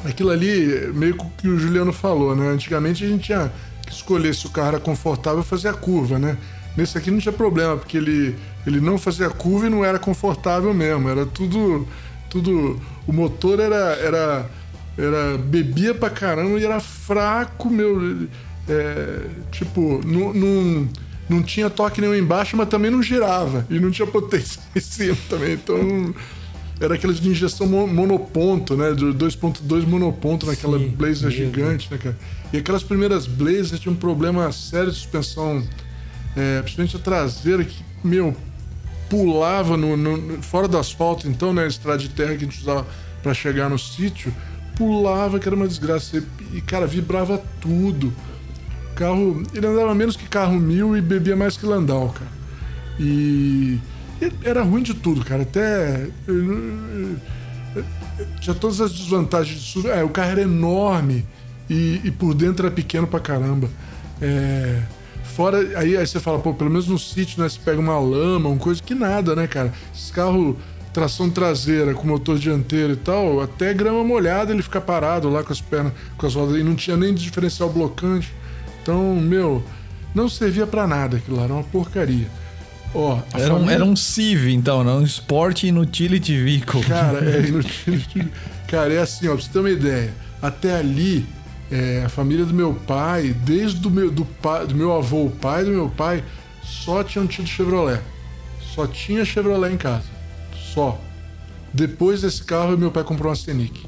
aquilo ali, meio que o Juliano falou, né? Antigamente a gente tinha escolher se o carro confortável fazer a curva, né? Nesse aqui não tinha problema, porque ele, ele não fazia curva e não era confortável mesmo. Era tudo, tudo. O motor era. era, era bebia pra caramba e era fraco, meu. É, tipo, não, não, não tinha toque nenhum embaixo, mas também não girava. E não tinha potência em cima também. Então. Era aqueles de injeção monoponto, né? De 2.2 monoponto naquela Sim, Blazer mesmo. gigante, né, cara? E aquelas primeiras Blazers tinham um problema sério de suspensão, é, principalmente a traseira, que, meu, pulava no, no, fora do asfalto, então, né? Estrada de terra que a gente usava para chegar no sítio, pulava, que era uma desgraça. E, cara, vibrava tudo. O carro. Ele andava menos que carro mil e bebia mais que Landau, cara. E era ruim de tudo, cara. Até. Tinha todas as desvantagens disso. É, o carro era enorme e, e, por dentro era pequeno pra caramba. É, fora. Aí, aí você fala, pô, pelo menos no sítio, né? Você pega uma lama, uma coisa que nada, né, cara? Esse carro tração traseira com motor dianteiro e tal, até grama molhada ele fica parado lá com as pernas, com as rodas, e não tinha nem diferencial blocante. Então, meu, não servia para nada aquilo lá, era uma porcaria. Ó, era, família... um, era um CIV, então, não? Um Sport Inutility Vehicle. Cara, é Inutility. Cara, é assim, ó, pra você ter uma ideia. Até ali, é, a família do meu pai, desde o meu, do, pai, do meu avô, o pai do meu pai, só tinham tido Chevrolet. Só tinha Chevrolet em casa. Só. Depois desse carro, meu pai comprou uma Scenic.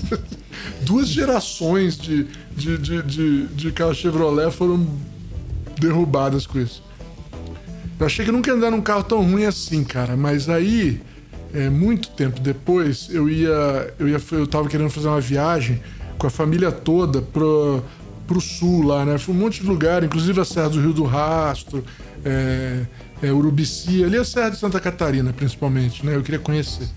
Duas gerações de, de, de, de, de carro Chevrolet foram derrubadas com isso. Eu achei que nunca ia andar num carro tão ruim assim, cara. Mas aí, é, muito tempo depois, eu ia, eu ia. Eu tava querendo fazer uma viagem com a família toda pro, pro sul lá, né? Foi um monte de lugar, inclusive a Serra do Rio do Rastro, é, é, Urubici, ali a Serra de Santa Catarina, principalmente, né? Eu queria conhecer.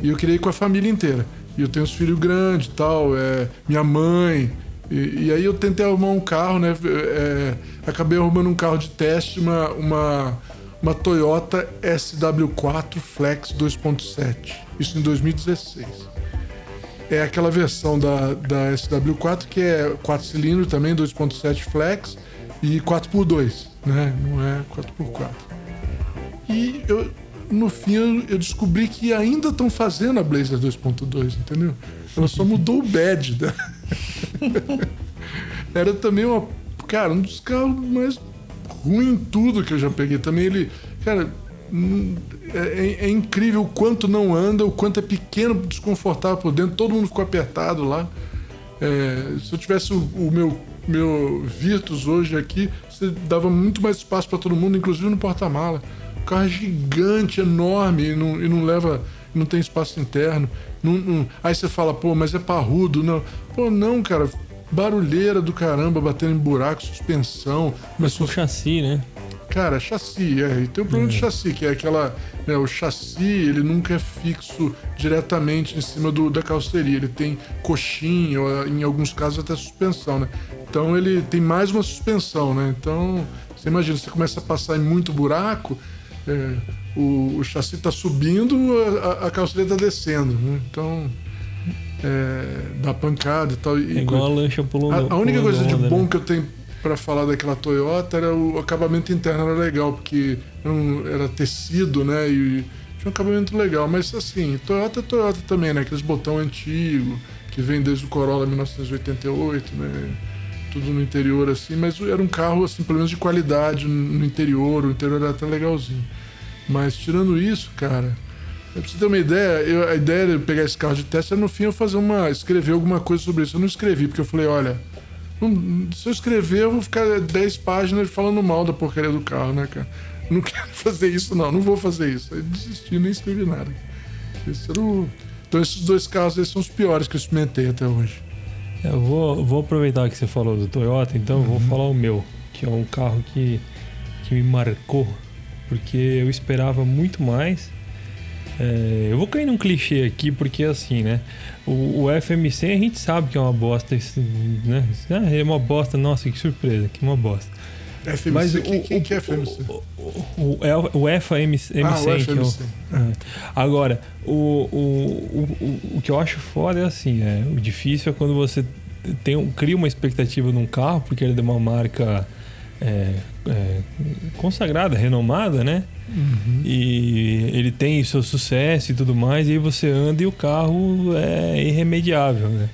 E eu queria ir com a família inteira. E eu tenho os filhos grandes e tal, é, minha mãe. E, e, aí eu tentei arrumar um carro, né? É, acabei arrumando um carro de teste, uma, uma, uma Toyota SW4 Flex 2.7. Isso em 2016. É aquela versão da, da SW4 que é 4 cilindros também, 2.7 Flex e 4x2, né? Não é 4x4. E eu, no fim eu descobri que ainda estão fazendo a Blazer 2.2, entendeu? Ela só mudou o badge? Era também uma. Cara, um dos carros mais ruim tudo que eu já peguei. Também ele. Cara, hum, é, é, é, incrível o quanto não anda, o quanto é pequeno, desconfortável por dentro. Todo mundo ficou apertado lá. É, se eu tivesse o, o, meu, meu Virtus hoje aqui, você dava muito mais espaço para todo mundo, inclusive no porta-mala. O carro é gigante, enorme e não, e não leva. Não tem espaço interno. Não, não, aí você fala, pô, mas é parrudo. Não. Pô, não, cara. Barulheira do caramba, batendo em buraco, suspensão. Mas o chassi, né? Cara, chassi, é. E tem o problema é. de chassi, que é aquela. Né, o chassi, ele nunca é fixo diretamente em cima do, da carroceria. Ele tem coxinha, ou em alguns casos até suspensão, né? Então ele tem mais uma suspensão, né? Então, você imagina, você começa a passar em muito buraco, é, o, o chassi está subindo, a, a carroceria está descendo, né? Então é, dá pancada e tal. E, é igual a lancha pulando. A, a única coisa de bom né? que eu tenho para falar daquela Toyota era o acabamento interno era legal, porque era tecido, né? E tinha um acabamento legal. Mas assim, Toyota é Toyota também, né? Aqueles botão antigo, que vem desde o Corolla 1988, né? Tudo no interior assim, mas era um carro, assim, pelo menos de qualidade no interior, o interior era até legalzinho. Mas tirando isso, cara, pra você ter uma ideia, eu, a ideia de pegar esse carro de teste era no fim eu fazer uma. escrever alguma coisa sobre isso. Eu não escrevi, porque eu falei, olha, não, se eu escrever, eu vou ficar 10 páginas falando mal da porcaria do carro, né, cara? Não quero fazer isso, não, não vou fazer isso. Aí desisti, nem escrevi nada. Esse o... Então esses dois carros esses são os piores que eu experimentei até hoje. Eu vou, vou aproveitar que você falou do Toyota, então uhum. vou falar o meu, que é um carro que, que me marcou porque eu esperava muito mais. É, eu vou cair num clichê aqui, porque assim, né? O, o, FMC a gente sabe que é uma bosta, né? Ah, é uma bosta, nossa, que surpresa, que uma bosta. FMC, Mas o, que, que, que é FMC? O, o, o, é FMC, ah, o FMC. É, é. Agora, o, o, o, o que eu acho foda é assim, é, o difícil é quando você tem, cria uma expectativa num carro, porque ele é de uma marca é, é, consagrada, renomada, né? E ele tem seu sucesso e tudo mais, e aí você anda e o carro é irremediável, né?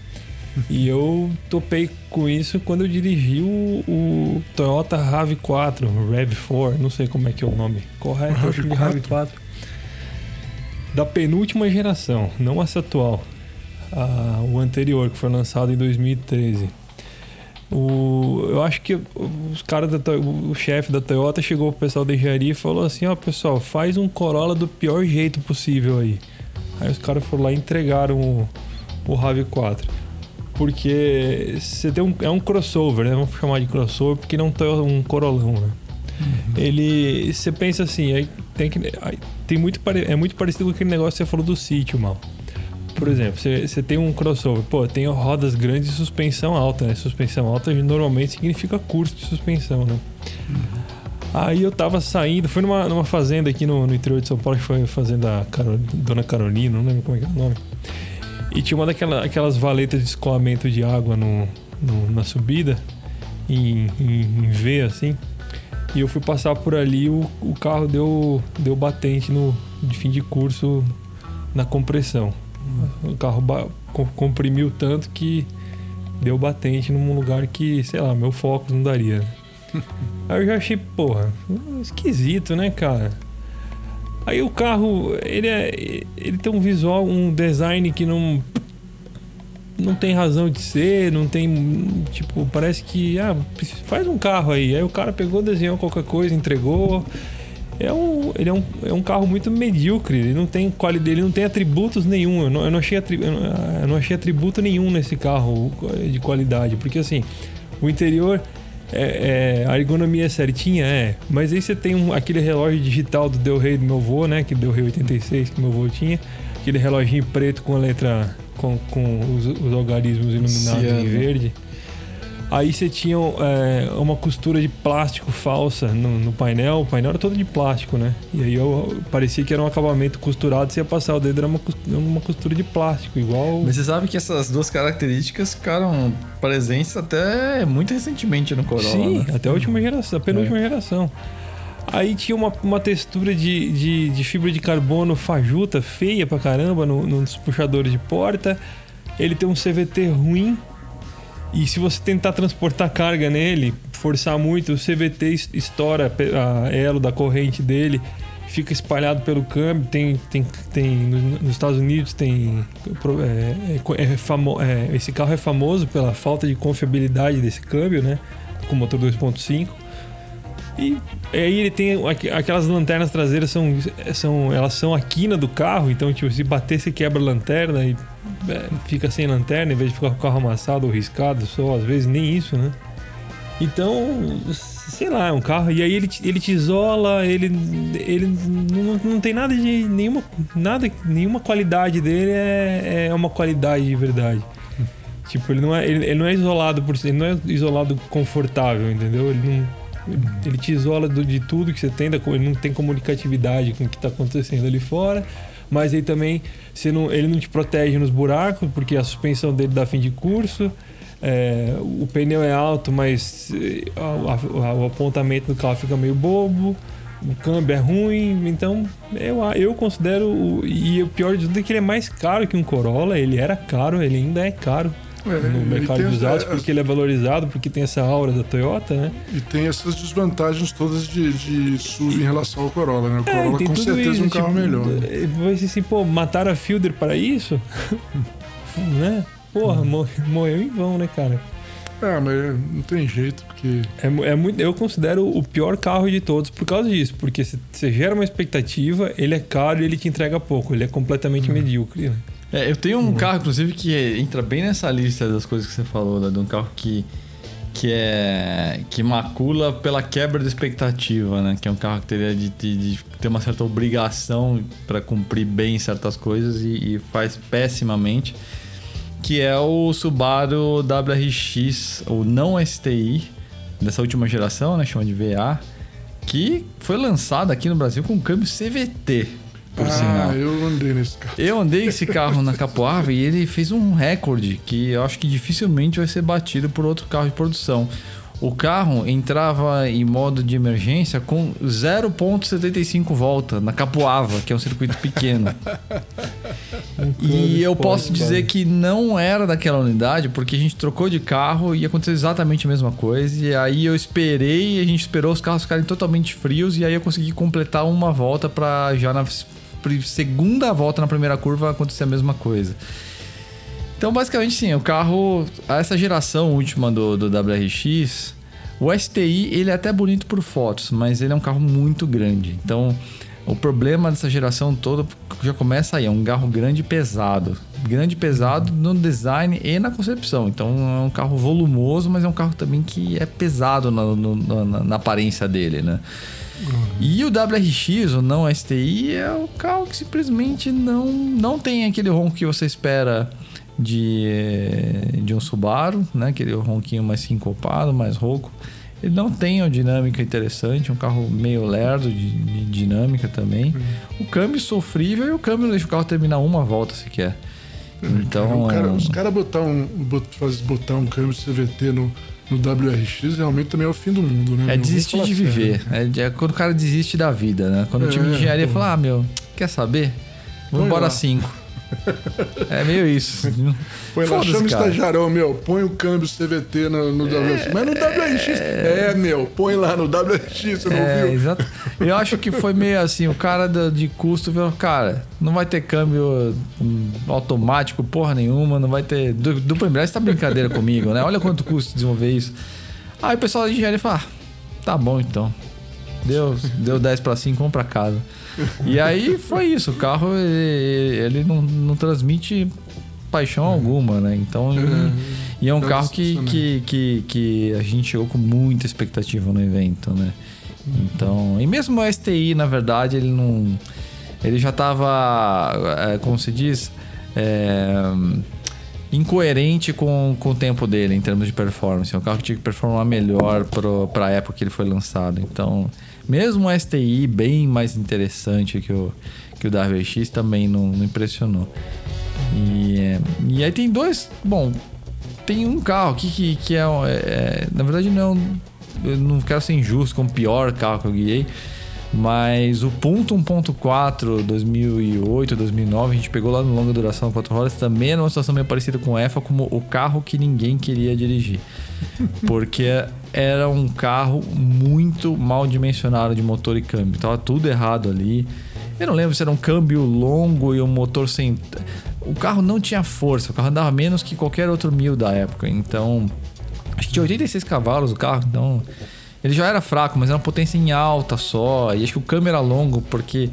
E eu topei com isso quando eu dirigi o, o Toyota RAV4, RAV4, não sei como é que é o nome correto, acho que é RAV4. Da penúltima geração, não essa atual. Ah, o anterior, que foi lançado em 2013. O, eu acho que os caras da o chefe da Toyota chegou pro pessoal da engenharia e falou assim, ó pessoal, faz um Corolla do pior jeito possível aí. Aí os caras foram lá e entregaram o, o RAV4. Porque você tem um, é um crossover, né? Vamos chamar de crossover, porque não é um corolão, né? Ele. Você pensa assim, aí tem que. aí tem muito, pare- é muito parecido com aquele negócio que você falou do sítio, mal. Por exemplo, você, tem um crossover, pô, tem rodas grandes e suspensão alta, né? Suspensão alta normalmente significa curso de suspensão, né? Aí eu tava saindo, fui numa, numa fazenda aqui no, no interior de São Paulo, que foi a fazenda Caro- Dona Carolina, não lembro como é que é o nome. E tinha uma daquelas aquelas valetas de escoamento de água no, no- na subida, em, em, em V, assim. E eu fui passar por ali, o, o carro deu, deu batente no de fim de curso na compressão. O carro comprimiu tanto que deu batente num lugar que, sei lá, meu foco não daria. Aí eu já achei, porra, esquisito, né, cara? Aí o carro, ele é, ele tem um visual, um design que não não tem razão de ser, não tem, tipo, parece que ah, faz um carro aí. Aí o cara pegou, desenhou qualquer coisa, entregou. É um, ele é um, é um carro muito medíocre, ele não tem qualidade, ele não tem atributos nenhum. Eu não, eu não achei, atri- eu não- eu não achei atributo nenhum nesse carro de qualidade, porque assim, o interior é, é- a ergonomia é certinha, é. Mas aí você tem um- aquele relógio digital do Del Rey do meu avô, né? Que Del Rey 86 que meu avô tinha. Aquele reloginho preto com a letra. com, com os, os algarismos iluminados Ciano. em verde. Aí você tinha é, uma costura de plástico falsa no, no painel. O painel era todo de plástico, né? E aí eu, parecia que era um acabamento costurado. Você ia passar o dedo, era uma uma costura de plástico, igual. Mas você sabe que essas duas características ficaram presentes até muito recentemente no Corolla. Sim, né? até a última geração, a penúltima geração. Aí tinha uma, uma textura de, de, de fibra de carbono fajuta, feia pra caramba, no- nos puxadores de porta. Ele tem um CVT ruim. E se você tentar transportar carga nele, forçar muito, o CVT es- estoura a elo da corrente dele, fica espalhado pelo câmbio. Tem, tem, tem no- nos Estados Unidos tem é, é é é, esse carro é famoso pela falta de confiabilidade desse câmbio, né? Com motor 2.5. E aí ele tem aqu- aquelas lanternas traseiras são, são elas são a quina do carro, então tipo, se bater você quebra a lanterna e é, fica sem lanterna em vez de ficar com o carro amassado ou riscado, só às vezes nem isso, né? Então, sei lá, é um carro e aí ele, ele te isola, ele ele não, não tem nada de nenhuma nada nenhuma qualidade dele é, é uma qualidade de verdade. Tipo, ele não é ele, ele não é isolado por ele não é isolado confortável, entendeu? Ele não ele- ele te isola de tudo que você tem, ele não tem comunicatividade com o que está acontecendo ali fora, mas aí também não, ele não te protege nos buracos, porque a suspensão dele dá fim de curso, é, o pneu é alto, mas eh, a- a- o apontamento do carro fica meio bobo, o câmbio é ruim, então eu, eu considero. E o pior de tudo é que ele é mais caro que um Corolla, ele era caro, ele ainda é caro. É, no mercado de usados, porque ele é valorizado, porque tem essa aura da Toyota, né? E tem essas desvantagens todas de, de SUV em relação ao Corolla, né? O Corolla É, tem com certeza é um isso, carro tipo, melhor. Né? eh, Vai assim, pô, mataram a Fielder para isso? né? Porra, mor- morreu em vão, né, cara? Ah, mas não tem jeito, porque. É, é muito, eu considero o pior carro de todos por causa disso, porque você- gera uma expectativa, ele é caro e ele te entrega pouco, ele é completamente Uhum. medíocre. né? É, eu tenho um carro, inclusive, que entra bem nessa lista das coisas que você falou, né? de um carro que, que é que macula pela quebra de expectativa, né? Que é um carro que teria de, de- de ter uma certa obrigação para cumprir bem certas coisas e, e faz pessimamente, que é o Subaru WRX, o não STI dessa última geração, né? Chama de VA, que foi lançado aqui no Brasil com câmbio CVT, por ah, sinal. eu andei nesse carro. Eu andei esse carro na Capoava e ele fez um recorde que eu acho que dificilmente vai ser batido por outro carro de produção. o carro entrava em modo de emergência com 0,75 volta na Capoava, que é um circuito pequeno. e eu posso dizer que não era daquela unidade, porque a gente trocou de carro e aconteceu exatamente a mesma coisa. E aí eu esperei, a gente esperou os carros ficarem totalmente frios e aí eu consegui completar uma volta para já na segunda volta na primeira curva acontecer a mesma coisa. Então, basicamente, sim, o carro, essa geração última do, do WRX, o STI, ele é até bonito por fotos, mas ele é um carro muito grande. Então, o problema dessa geração toda já começa aí, é um carro grande e pesado. Grande e pesado no design e na concepção. Então é um carro volumoso, mas é um carro também que é pesado na, na, na aparência dele, né? Uhum. E o WRX, o não STI, é o carro que simplesmente não, não tem aquele ronco que você espera de, de um Subaru, né? Aquele ronquinho mais sincopado, mais rouco. Ele não tem uma dinâmica interessante, um carro meio lerdo de, de dinâmica também. Uhum. O câmbio sofrível e o câmbio deixa o carro terminar uma volta sequer. Então, cara, os caras botar um, botar um câmbio CVT no, no WRX realmente também é o fim do mundo, né? É desistir de viver. É, é, quando o cara desiste da vida, né? Quando é, o time de engenharia fala, ah, meu, quer saber? Vamos embora cinco. É meio isso. Põe lá, chama estagiarão, meu, põe o câmbio CVT no, no WRX. Mas no WRX, é, é, meu, põe lá no WRX, você não é, viu? Exato. Eu acho que foi meio assim, o cara de custo falou, cara, não vai ter câmbio hum, automático, porra nenhuma, não vai ter dupla embreagem, tá brincadeira comigo, né? Olha quanto custa desenvolver isso. Aí o pessoal da engenharia fala, ah, tá bom então. Deu, deu 10 para 5, vamos para casa. E aí foi isso. O carro ele, ele não, não transmite paixão alguma, né? Então. Uhum. E é um carro que, que, que, que a gente chegou com muita expectativa no evento, né? Então. E mesmo o STI, na verdade, ele não. Ele já estava, é, como se diz, é, incoerente com, com o tempo dele em termos de performance. É um carro que tinha que performar melhor para a época que ele foi lançado. Então, mesmo o STI bem mais interessante que o, que o da RX também não, não impressionou. E, é, e aí tem dois. Bom, tem um carro aqui que, que é, é, Na verdade, não é um, Eu não quero ser injusto com o pior carro que eu guiei. Mas o ponto 1.4 2008, 2009, a gente pegou lá no longa duração 4 horas, também era uma situação meio parecida com o EFA, como o carro que ninguém queria dirigir. Porque era um carro muito mal dimensionado de motor e câmbio. Tava tudo errado ali. Eu não lembro se era um câmbio longo e um motor sem. O carro não tinha força, o carro andava menos que qualquer outro mil da época. Então, acho que tinha 86 cavalos o carro, então ele já era fraco, mas era uma potência em alta só. E acho que o câmbio era longo, porque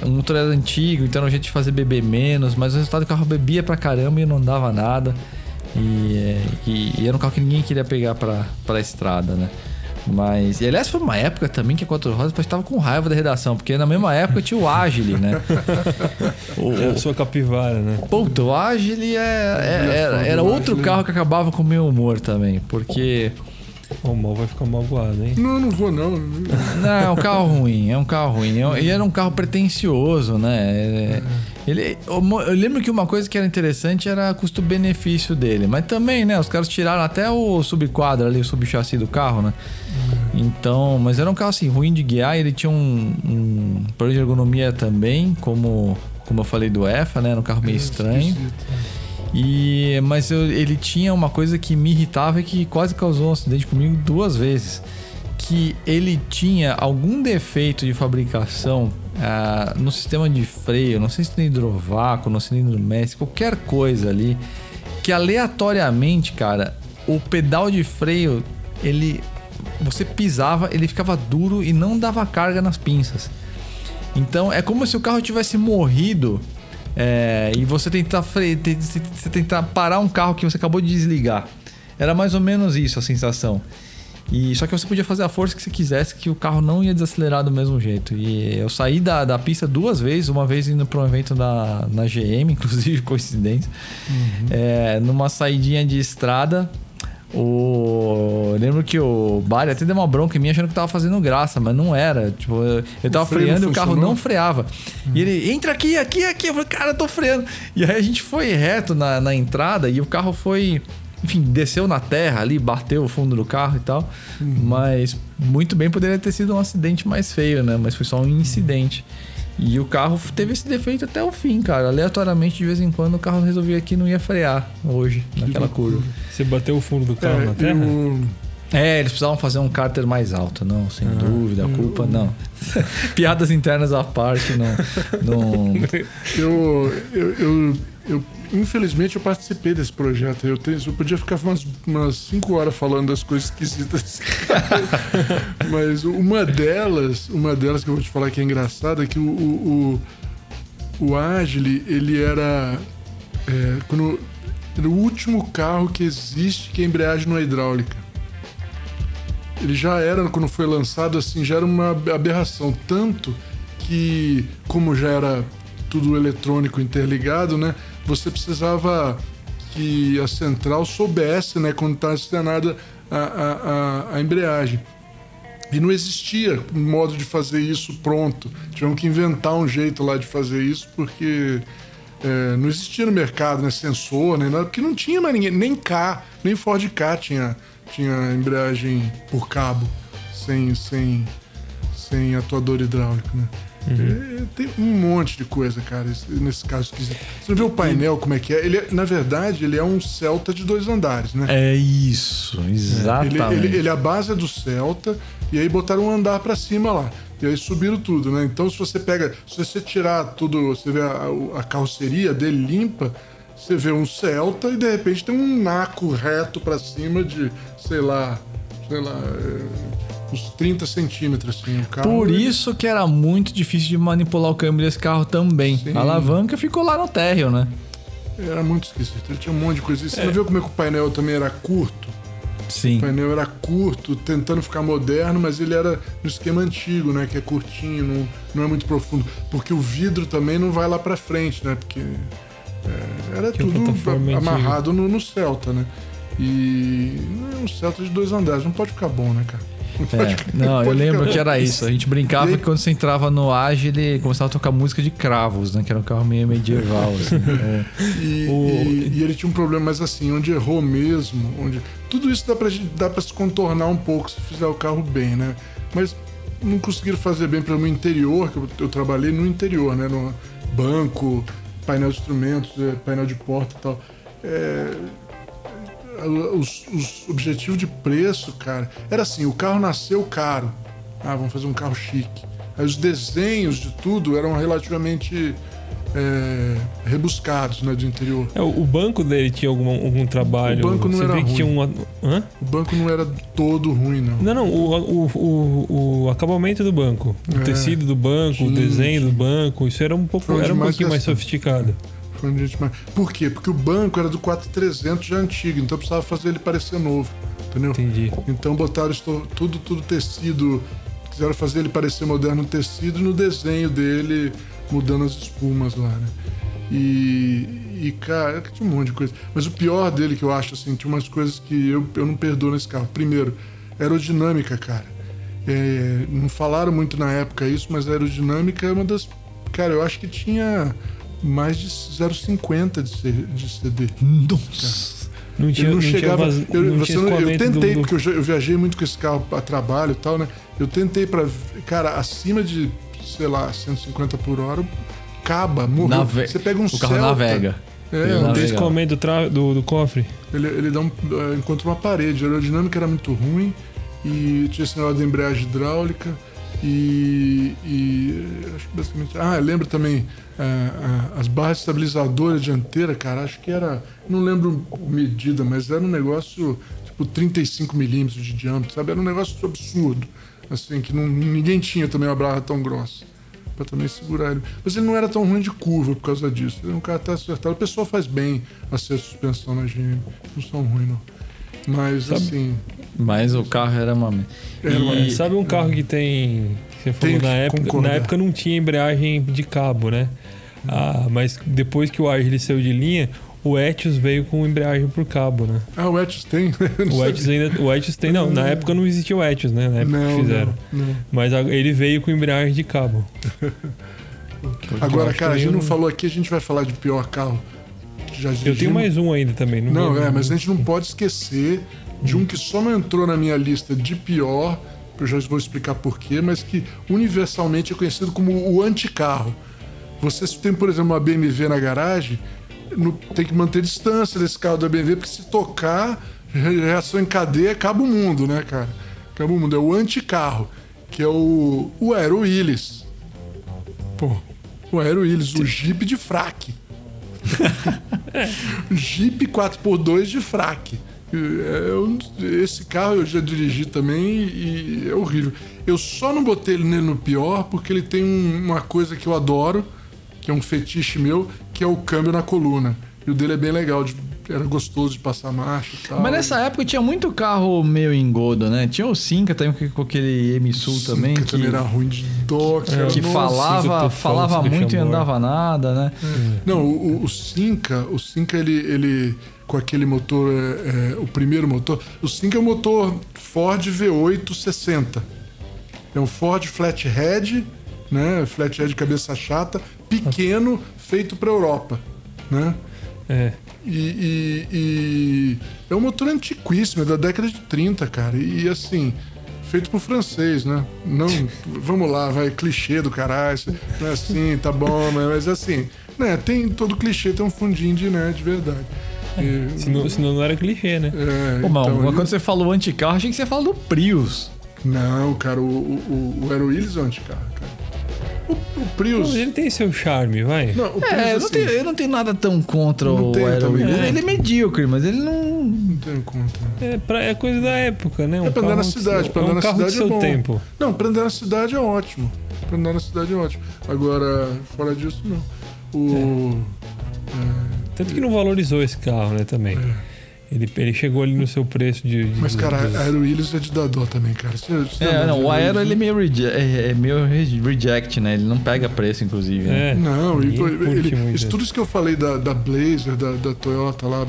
o motor era antigo, então jeito de fazer beber menos. Mas o resultado do carro bebia pra caramba e não dava nada. E, e, e era um carro que ninguém queria pegar pra, pra estrada, né? Mas, e aliás, foi uma época também que a Quatro Rodas estava com raiva da redação, porque na mesma época tinha o Agile, né? o, é a sua capivara, né? Puta, o Agile é, é, era, era outro carro que acabava com o meu humor também, porque o mal vai ficar magoado, hein? Não, não vou, não. Não, é um carro ruim, é um carro ruim. E era um carro pretencioso, né? É, ele, eu, eu lembro que uma coisa que era interessante era custo-benefício dele. Mas também, né? Os caras tiraram até o subquadro ali, o subchassi do carro, né? Então, mas era um carro assim, ruim de guiar. Ele tinha um, um problema de ergonomia também, como, como eu falei do EFA, né? Era um carro meio estranho. E, mas eu, ele tinha uma coisa que me irritava e que quase causou um acidente comigo duas vezes. Que ele tinha algum defeito de fabricação ah, no sistema de freio, não sei se no hidrovácuo, no cilindro mestre, qualquer coisa ali, que aleatoriamente, cara, o pedal de freio, ele você pisava, ele ficava duro e não dava carga nas pinças. Então é como se o carro tivesse morrido é, e você tentar, tentar parar um carro que você acabou de desligar. Era mais ou menos isso a sensação. E só que você podia fazer a força que você quisesse, que o carro não ia desacelerar do mesmo jeito. E eu saí da, da pista duas vezes, uma vez indo para um evento na, na GM, inclusive coincidência, uhum. é, numa saidinha de estrada o... Eu lembro que o Bari até deu uma bronca em mim achando que tava fazendo graça, mas não era. Tipo, eu tava freando e o carro não freava. Hum. E ele, entra aqui, aqui, aqui. Eu falei, cara, eu tô freando. E aí a gente foi reto na, na entrada e o carro foi enfim, desceu na terra ali, bateu o fundo do carro e tal. Mas muito bem poderia ter sido um acidente mais feio, né? Mas foi só um incidente. E o carro teve esse defeito até o fim, cara. Aleatoriamente, de vez em quando, o carro resolvia que não ia frear hoje, naquela curva. Você bateu o fundo do carro É, na terra? eu- É, eles precisavam fazer um cárter mais alto, não, sem dúvida. A culpa, não. Piadas internas à parte, não. não... Eu, eu, eu, eu- infelizmente eu participei desse projeto. Eu, tenho, eu podia ficar umas, umas cinco horas falando das coisas esquisitas. Mas uma delas, uma delas que eu vou te falar que é engraçada é que o, o, o, o Agile, ele era, é, quando, era o último carro que existe que a embreagem não é hidráulica. Ele já era, quando foi lançado, assim, já era uma aberração. Tanto que, como já era tudo eletrônico interligado, né? Você precisava que a central soubesse, né, quando está acionada a, a, a, embreagem. E não existia modo de fazer isso pronto. Tivemos que inventar um jeito lá de fazer isso, porque é, não existia no mercado, né? Sensor, nem nada, porque não tinha mais ninguém, nem K, nem Ford K tinha, tinha embreagem por cabo, sem, sem, sem atuador hidráulico, né? É, tem um monte de coisa, cara, esse- nesse caso esquisito. Você não vê o painel, como é que é? Ele, é- na verdade, ele é um Celta de dois andares, né? É isso, Ele, exatamente. ele, ele é a base é do Celta e aí botaram um andar pra cima lá. E aí subiram tudo, né? Então se você pega, se você tirar tudo, você vê a, a carroceria dele limpa, você vê um Celta e de repente tem um naco reto pra cima de, sei lá, sei lá, é, uns 30 centímetros assim. O carro, Por isso que era muito difícil de manipular o câmbio desse carro também. Sim. A alavanca ficou lá no térreo, né? Era muito esquisito. Ele tinha um monte de coisa. E você É. não viu como é que o painel também era curto? Sim. O painel era curto, tentando ficar moderno, mas ele era no esquema antigo, né? Que é curtinho, não, não é muito profundo. Porque o vidro também não vai lá pra frente, né? Porque é, era Que tudo amarrado no, no Celta, né? E é um Celta de dois andares, não pode ficar bom, né, cara? É, não, eu lembro que era isso. A gente brincava que quando você entrava no Agile, ele começava a tocar música de cravos, né? Que era um carro meio medieval, assim. É. E, O- e- e ele tinha um problema, mas assim, onde errou mesmo, onde. Tudo isso dá pra, dá pra se contornar um pouco se fizer o carro bem, né? Mas não conseguiram fazer bem para o interior, que eu, eu trabalhei no interior, né? No banco, painel de instrumentos, eh, painel de porta e tal. É, os, os objetivos de preço, cara, era assim, o carro nasceu caro. Ah, vamos fazer um carro chique. Aí os desenhos de tudo eram relativamente é, rebuscados, né, do interior. É, o o banco dele tinha algum, algum trabalho. O banco não Você era ruim. um. Hã? O banco não era todo ruim, não. Não, não, o, o, o, o acabamento do banco, o É. tecido do banco, o Sim, desenho sim. do banco, isso era um pouco, era um pouquinho mais sofisticado. Onde a gente Por quê? Porque o banco era do 4300 já antigo, então precisava fazer ele parecer novo, entendeu? Entendi. Então botaram tudo, tudo tecido, quiseram fazer ele parecer moderno no tecido no desenho dele, mudando as espumas lá, né? E, e cara, tinha um monte de coisa. Mas o pior dele que eu acho, assim, tinha umas coisas que eu, eu não perdoo nesse carro. Primeiro, aerodinâmica, cara. É, não falaram muito na época isso, mas a aerodinâmica é uma das. Cara, eu acho que tinha mais de 0,50 de, CD. Nossa. Não tinha, Ele não, tinha chegava. vaz- eu, não você tinha não- eu do- tentei, do- porque eu, eu viajei muito com esse carro a trabalho e tal, né? Eu tentei pra. Cara, acima de, sei lá, 150 por hora, acaba, morreu. Nave- Você pega um O carro Celta, navega. É, Não tem escoamento do, tra- do, do cofre. ele, ele dá um, eh, encontra uma parede. A aerodinâmica era muito ruim e tinha esse negócio da embreagem hidráulica. E, e acho que basicamente. Ah, lembro também ah, ah, as barras estabilizadoras dianteira, cara. Acho que era. Não lembro a medida, mas era um negócio tipo 35 milímetros de diâmetro, sabe? Era um negócio absurdo. Assim, que não, ninguém tinha também uma barra tão grossa. Pra também segurar ele. Mas ele não era tão ruim de curva por causa disso. Ele é um cara até acertado. O pessoal faz bem acerto de suspensão na GM. Não são ruins, não. Mas Sabe- assim. Mas o carro era uma. Era uma- E sabe um carro que tem. Você falou na que época. concordar. Na época não tinha embreagem de cabo, né? Ah, mas depois que o Agile saiu de linha, o Etios veio com embreagem por cabo, né? Ah, o Etios tem? O. Etios ainda. O Etios tem. Não, na época não existia o Etios, né? Na época não, que fizeram. Não, não. Mas a- ele veio com embreagem de cabo. Agora, cara, a que gente não falou aqui, a gente vai falar de pior carro já Eu tenho mais um ainda também. Não, Não, é, mas a gente não pode esquecer de um que só não entrou na minha lista de pior, eu já vou explicar porquê, mas que universalmente é conhecido como o anticarro. Você se tem, por exemplo, uma BMW na garagem, tem que manter distância desse carro da BMW, porque se tocar, reação em cadeia, acaba o mundo, né, cara? Acaba o mundo. É o anticarro, que é o, o Aero Willis. Pô, o Aero Willis, o Jeep de fraque. Jeep 4x2 de fraque. É um- esse carro eu já dirigi também e é horrível. Eu só não botei ele nele no pior porque ele tem um- uma coisa que eu adoro, que é um fetiche meu, que é o câmbio na coluna. E o dele é bem legal, de- era gostoso de passar marcha e tal. Mas nessa época tinha muito carro meio engodo, né? Tinha o Cinca também com- aquele M-Sul Sim, também, que também era ruim de dó, cara. que Nossa. falava, falava muito e andava nada, né? Não, o, o- o Cinca, o Cinca ele, ele com aquele motor, é, é, o primeiro motor, o Cinca é um motor Ford V8 60. É um Ford Flathead, né? Flathead cabeça chata, pequeno, feito para Europa, né? É. E, e- e é um motor antiquíssimo, é da década de 30, cara. E, assim, feito por francês, né? Não, vamos lá, vai, clichê do caralho. Não é assim, tá bom, mas, mas assim, né? Tem todo clichê, tem um fundinho de, né, de verdade. E- Senão, senão não era clichê, né? é, Pô, mas então, quando você falou anticarro, achei que você falou do Prius. Não, cara, o, o, o Aero Willis é um anticarro, cara. O, o Prius. Mas ele tem seu charme, vai. Não, o Prius, É, eu não, assim, tenho, eu não tenho nada tão contra Não o Aero. É. Ele é medíocre, mas ele não. não tenho conta. É, pra- é coisa da época, né? Um É pra andar na cidade, pra é andar um na carro cidade do é seu bom. tempo. Não, pra andar na cidade é ótimo. Pra andar na cidade é ótimo. Agora, fora disso, não. O. Tanto que não valorizou esse carro, né, também. Ele, ele chegou ali no seu preço de... de- Mas, cara, de- a Aero Willis é de dar dó também, cara. Você, você É, não, o Aero ele é meio, reje- é, é meio re- reject, né? Ele não pega preço, inclusive. né? É, Não, e, ele, muito isso ele. tudo isso que eu falei da, da Blazer, da, da Toyota lá,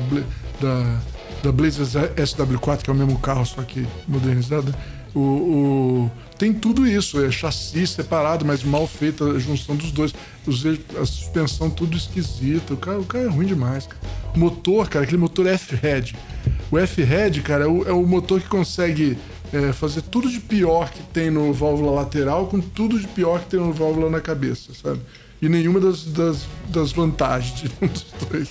da, da Blazer SW4, que é o mesmo carro, só que modernizado, o, o- tem tudo isso, é chassi separado, mas mal feita a junção dos dois. A suspensão tudo esquisita. O carro, o é ruim demais. O motor, cara, aquele motor F-Head. O F-Head, cara, é o, é o motor que consegue é, fazer tudo de pior que tem no válvula lateral com tudo de pior que tem no válvula na cabeça, sabe? E nenhuma das, das, das vantagens de um dos dois.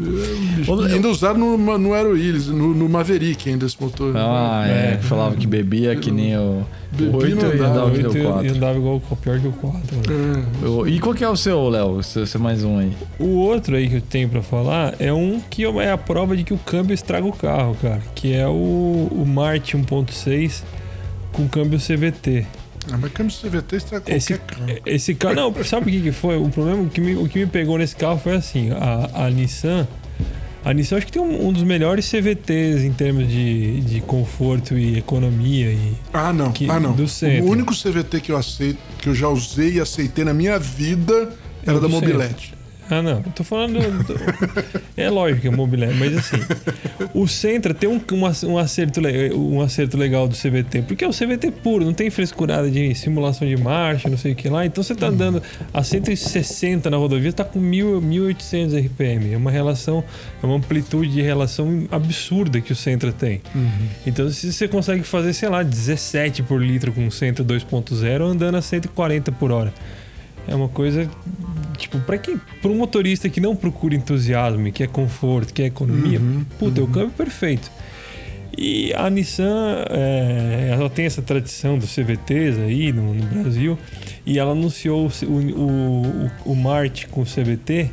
É, e ainda usaram no, no Aero Willis, no, no Maverick ainda esse motor. Ah, é, É. que falava que bebia que nem o Bebi 8 não e andava, andava Oito deu e 4. andava igual o pior que o 4. É. E qual que é o seu, Léo? Você mais um aí. O outro aí que eu tenho pra falar é um que é a prova de que o câmbio estraga o carro, cara. Que é o, o Mart 1.6 com câmbio CVT. Ah, mas câmbio CVT estraga Esse, carro. esse carro. Não, sabe o que, que foi? O problema, o que, me, o que me pegou nesse carro foi assim: a, a Nissan. A Nissan acho que tem um, um dos melhores CVTs em termos de, de conforto e economia. E, Ah, não. que- ah, não. do centro. O único CVT que eu aceito, que eu já usei e aceitei na minha vida era É da Mobilete. Ah, não. Eu tô falando. do- É lógico que é mobilé, mas assim. O Sentra tem um, um, um acerto, um acerto legal do CVT, porque é o CVT puro, não tem frescurada de simulação de marcha, não sei o que lá. Então você tá andando a 160 na rodovia, tá com 1.000, 1.800 RPM. É uma relação, é uma amplitude de relação absurda que o Sentra tem. Então se você consegue fazer, sei lá, 17 por litro com o Sentra 2.0 andando a 140 por hora. É uma coisa tipo, para quem, para um motorista que não procura entusiasmo, e quer conforto, quer economia, puta, é o câmbio perfeito. E a Nissan, é, ela tem essa tradição dos CVTs aí no, no Brasil, e ela anunciou o, o, o, o Mart com o CVT.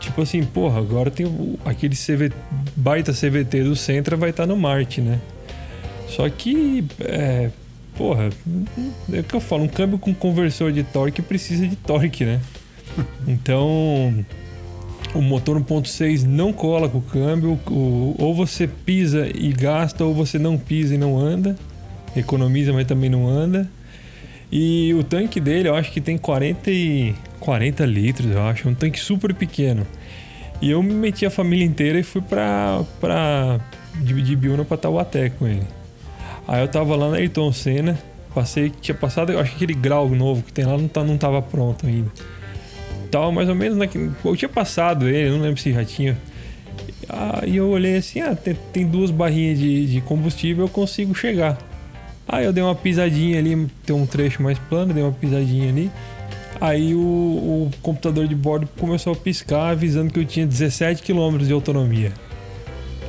Tipo assim, porra, agora tem aquele CV, baita CVT do Sentra vai estar no Mart, né? Só que, é, porra, é o que eu falo, um câmbio com conversor de torque precisa de torque, né? Então, o motor 1.6 não cola com o câmbio, ou você pisa e gasta, ou você não pisa e não anda. Economiza, mas também não anda. E o tanque dele, eu acho que tem 40, e, 40 litros, eu acho. É um tanque super pequeno. E eu me meti a família inteira e fui pra, pra dividir Biúna pra Taubaté com ele. Aí eu tava lá na Ayrton Senna, passei, tinha passado, eu acho que aquele grau novo que tem lá não, tá, não tava pronto ainda. Tava mais ou menos naquele. Eu tinha passado ele, não lembro se já tinha. Aí eu olhei assim, ah, tem, tem duas barrinhas de, de combustível, eu consigo chegar. Aí eu dei uma pisadinha ali, tem um trecho mais plano, dei uma pisadinha ali. Aí o, o computador de bordo começou a piscar, avisando que eu tinha 17 km de autonomia.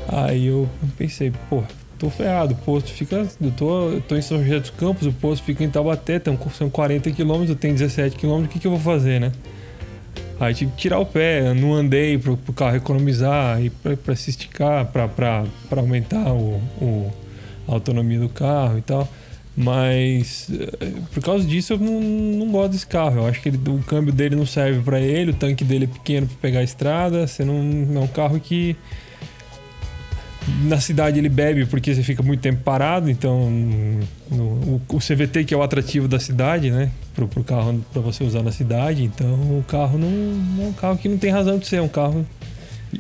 Aí eu pensei, pô, tô ferrado, o posto fica. Eu tô, eu tô em São José dos Campos, o posto fica em Taubaté, são 40 km, eu tenho 17 km, o que, que eu vou fazer, né? Aí tive que tirar o pé, não andei pro, pro carro economizar, e pra se esticar, pra aumentar o, o, a autonomia do carro e tal. Mas eh, por causa disso eu não, não gosto desse carro. Eu acho que ele, o câmbio dele não serve para ele, o tanque dele é pequeno para pegar a estrada. Você não é um carro que na cidade ele bebe porque você fica muito tempo parado, então no, o, o, CVT que é o atrativo da cidade, né, pro, pro carro para você usar na cidade, então o carro não, não, é um carro que não tem razão de ser, é um carro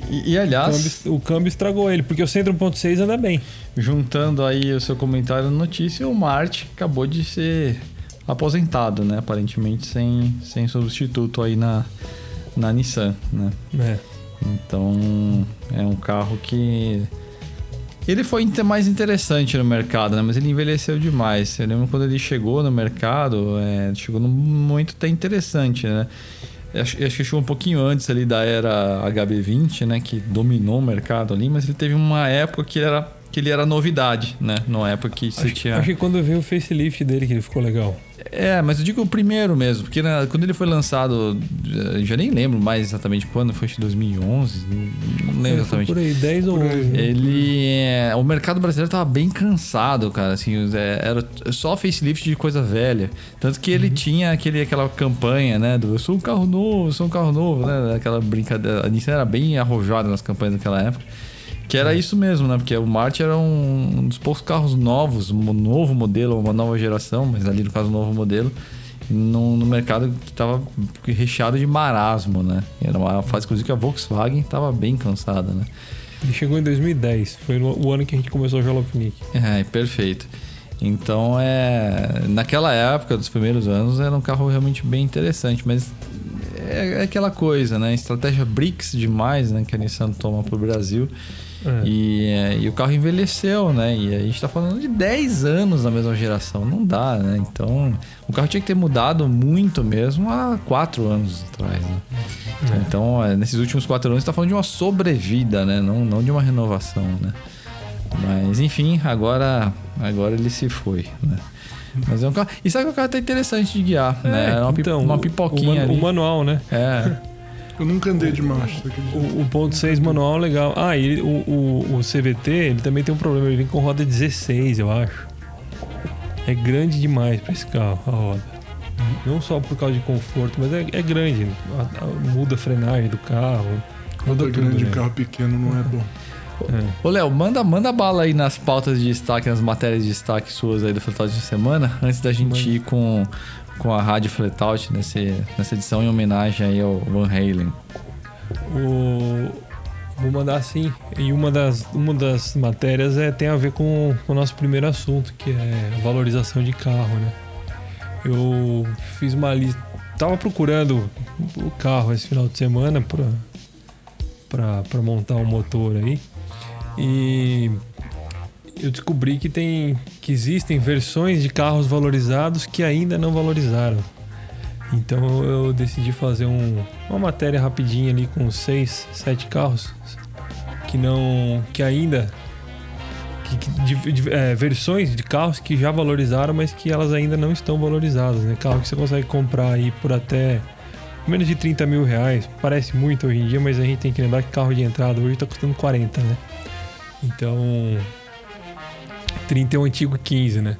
e, e aliás. O câmbio, o câmbio, estragou ele, porque o Centro 1.6 anda bem. Juntando aí o seu comentário na notícia, o Marte acabou de ser aposentado, né? Aparentemente sem, sem substituto aí na, na Nissan, né? É. Então é um carro que. Ele foi mais interessante no mercado, né? Mas ele envelheceu demais. Eu lembro quando ele chegou no mercado, é, chegou num momento até interessante, né? Acho, acho que chegou um pouquinho antes ali da era HB20, né? Que dominou o mercado ali, mas ele teve uma época que era, que ele era novidade, né? Numa época que você acho, tinha. Acho que quando veio o facelift dele que ele ficou legal. É, mas eu digo o primeiro mesmo, porque né, quando ele foi lançado, já nem lembro mais exatamente quando, foi em 2011, não lembro é, exatamente. Por aí, 10 ou 11. Né? Ele, é, o mercado brasileiro tava bem cansado, cara, assim, é, era só facelift de coisa velha. Tanto que ele uhum. tinha aquele, aquela campanha, né, do eu sou um carro novo, eu sou um carro novo, né, aquela brincadeira. A Nissan era bem arrojada nas campanhas daquela época. Que era isso mesmo, né? Porque o Marte era um, um dos poucos carros novos, um novo modelo, uma nova geração, mas ali no caso um novo modelo, no, no mercado que estava recheado de marasmo, né? Era uma fase, inclusive, que a Volkswagen estava bem cansada, né? Ele chegou em 2010, foi o ano que a gente começou o Jalopnik. É, perfeito. Então, é, naquela época, dos primeiros anos, era um carro realmente bem interessante, mas é, é aquela coisa, né? Estratégia BRICS demais, né? Que a Nissan toma para o Brasil. É. E, é, e, o carro envelheceu, né? E a gente está falando de 10 anos na mesma geração. Não dá, né? Então, o carro tinha que ter mudado muito mesmo há 4 anos atrás, né? É. Então, é, nesses últimos 4 anos, está falando de uma sobrevida, né? Não, não de uma renovação, né? Mas, enfim, agora, agora ele se foi, né? Mas é um carro... E sabe que o carro tá interessante de guiar, é, né? É uma, então, uma pipoquinha o, o, o manual, né? É... Eu nunca andei de marcha. O, o ponto 6 manual legal. Ah, e o, o, o CVT, ele também tem um problema. Ele vem com roda 16, eu acho. É grande demais para esse carro, a roda. Não só por causa de conforto, mas é, é grande. A, a, muda a frenagem do carro. Roda grande de né? carro pequeno não é bom. É. Ô, Léo, manda, manda bala aí nas pautas de destaque, nas matérias de destaque suas aí do Fletal de Semana, antes da gente Mano. ir com com a Rádio Flatout nesse, nessa edição em homenagem aí ao Van Halen? O... Vou mandar assim. E uma das, uma das matérias é, tem a ver com, com o nosso primeiro assunto, que é valorização de carro, né? Eu fiz uma lista. Tava procurando o carro esse final de semana para montar um motor aí. E eu descobri que tem que existem versões de carros valorizados que ainda não valorizaram. Então eu decidi fazer um, uma matéria rapidinha ali com seis, sete carros que não, que ainda que, que, de, de, é, versões de carros que já valorizaram, mas que elas ainda não estão valorizadas, né? Carro que você consegue comprar aí por até menos de 30 mil reais. Parece muito hoje em dia, mas a gente tem que lembrar que carro de entrada hoje está custando 40, né? Então 30 é o antigo 15, né?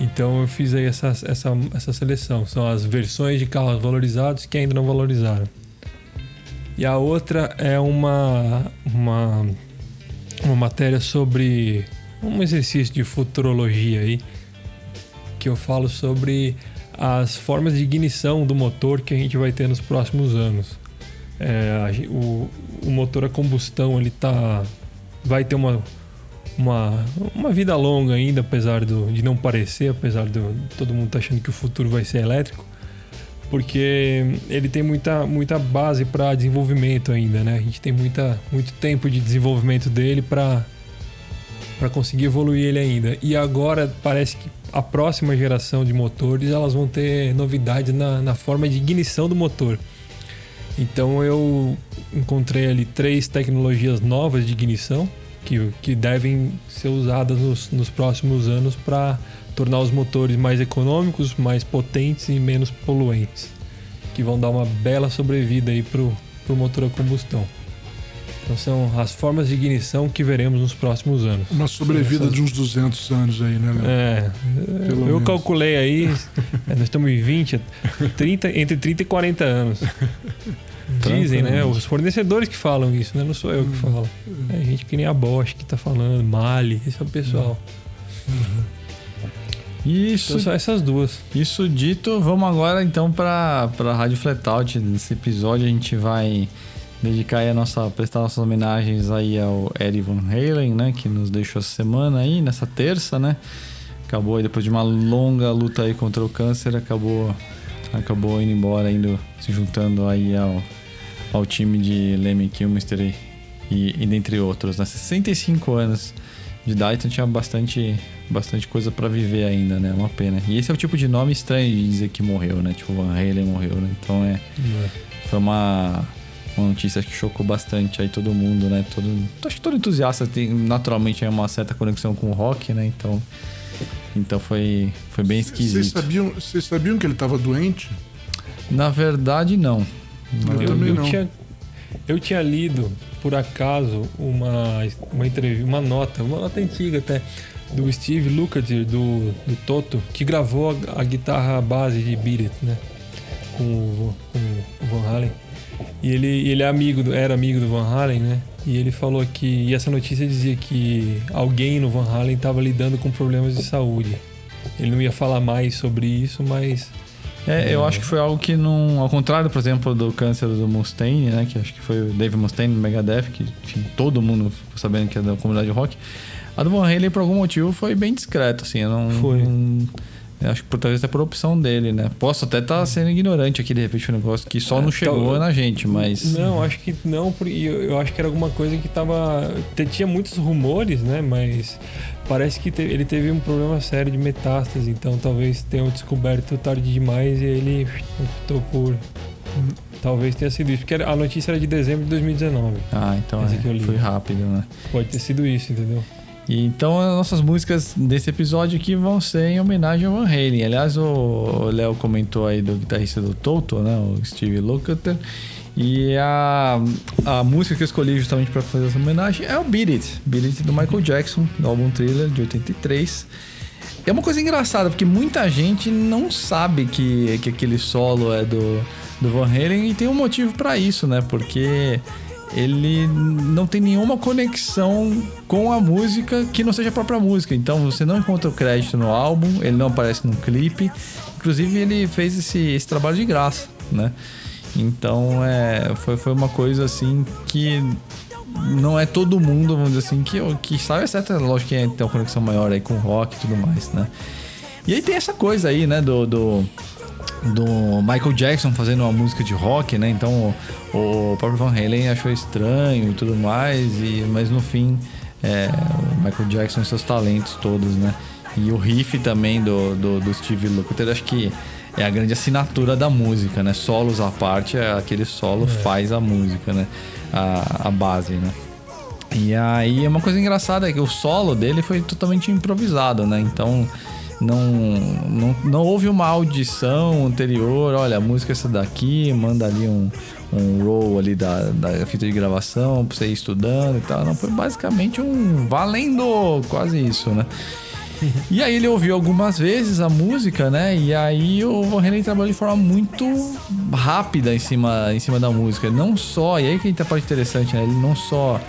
Então eu fiz aí essa, essa, essa seleção. São as versões de carros valorizados que ainda não valorizaram. E a outra é uma, uma, uma matéria sobre um exercício de futurologia aí, que eu falo sobre as formas de ignição do motor que a gente vai ter nos próximos anos. É, o, o motor a combustão ele tá, vai ter uma uma, uma vida longa ainda, apesar do, de não parecer, apesar de todo mundo tá achando que o futuro vai ser elétrico. porque ele tem muita, muita base para desenvolvimento ainda, né? A gente tem muita, muito tempo de desenvolvimento dele para para conseguir evoluir ele ainda. E agora parece que a próxima geração de motores elas vão ter novidades na, na forma de ignição do motor. Então eu encontrei ali três tecnologias novas de ignição que, que devem ser usadas nos, nos próximos anos para tornar os motores mais econômicos, mais potentes e menos poluentes, que vão dar uma bela sobrevida aí pro, pro motor a combustão. Então são as formas de ignição que veremos nos próximos anos. Uma sobrevida Essas... de uns 200 anos aí, né, Léo? É, Pelo eu menos. calculei aí, é, nós estamos em 20, 30, entre 30 e 40 anos. Dizem, né? Os fornecedores que falam isso, né? Não sou eu que uhum. falo. É gente que nem a Bosch que tá falando, Mali, esse é o pessoal. Uhum. Isso. Então, só essas duas. Isso dito, vamos agora então para a Rádio Flatout. Nesse episódio a gente vai dedicar a nossa prestar nossas homenagens aí ao Eddie Van Halen, né, que nos deixou essa semana aí, nessa terça, né? Acabou aí, depois de uma longa luta aí contra o câncer, acabou acabou indo embora, indo se juntando aí ao ao time de Lemmy Kilmister e, e, e dentre outros. Né? 65 anos de idade, então tinha bastante, bastante coisa para viver ainda, né? Uma pena. E esse é o tipo de nome estranho de dizer que morreu, né? Tipo, Van Halen morreu, né? Então é, é. foi uma, uma notícia que chocou bastante aí todo mundo, né? Todo, acho que todo entusiasta tem naturalmente uma certa conexão com o rock, né? Então, então foi, foi bem esquisito. Vocês sabiam, vocês sabiam que ele estava doente? Na verdade, não. Eu, eu, eu, tinha, eu tinha lido, por acaso, uma, uma entrevista, uma nota, uma nota antiga até, do Steve Lukather, do, do Toto, que gravou a, a guitarra base de Beat It, né? Com o, com o Van Halen. E ele, ele é amigo do, era amigo do Van Halen, né? E ele falou que. E essa notícia dizia que alguém no Van Halen estava lidando com problemas de saúde. Ele não ia falar mais sobre isso, mas é, eu acho que foi algo que não. Ao contrário, por exemplo, do câncer do Mustaine, né? Que acho que foi o Dave Mustaine do Megadeth, que enfim, todo mundo ficou sabendo que é da comunidade rock. A do Van Halen, por algum motivo, foi bem discreto, assim. Não, foi. Não, acho que por, talvez até por opção dele, né? Posso até estar tá sendo ignorante aqui, de repente, um negócio que só é, não chegou na gente, mas. Não, acho que não, porque eu, eu acho que era alguma coisa que tava. Tinha muitos rumores, né? Mas parece que ele teve um problema sério de metástase, então talvez tenham descoberto tarde demais e ele optou por. Talvez tenha sido isso, porque a notícia era de dezembro de 2019. Ah, então é, foi rápido, né? Pode ter sido isso, entendeu? E então as nossas músicas desse episódio aqui vão ser em homenagem ao Van Halen. Aliás, o Léo comentou aí do guitarrista do Toto, né? O Steve Lukather. E a, a música que eu escolhi justamente para fazer essa homenagem é o Beat It. Beat It do Michael Jackson, do álbum Thriller de 83. É uma coisa engraçada, porque muita gente não sabe que, que aquele solo é do, do Van Halen e tem um motivo para isso, né? Porque ele não tem nenhuma conexão com a música que não seja a própria música. Então você não encontra o crédito no álbum, ele não aparece no clipe. Inclusive ele fez esse, esse trabalho de graça, né? Então é, foi, foi uma coisa assim que não é todo mundo, vamos dizer assim, que, que sabe, exceto, lógico que tem uma conexão maior aí com rock e tudo mais, né? E aí tem essa coisa aí, né, do, do, do Michael Jackson fazendo uma música de rock, né? Então o, o próprio Van Halen achou estranho e tudo mais, e, mas no fim é, o Michael Jackson e seus talentos todos, né? E o riff também do, do, do Steve Lukather, acho que é a grande assinatura da música, né? Solos à parte, é aquele solo é. faz a música, né? A, a base, né? E aí uma coisa engraçada é que o solo dele foi totalmente improvisado, né? Então não, não, não houve uma audição anterior, olha, a música é essa daqui, manda ali um, um roll ali da, da fita de gravação pra você ir estudando e tal. Não, foi basicamente um valendo quase isso, né? e aí ele ouviu algumas vezes a música, né? E aí o René trabalhou de forma muito rápida em cima, em cima da música. Não só, e aí que a parte interessante, né? Ele não só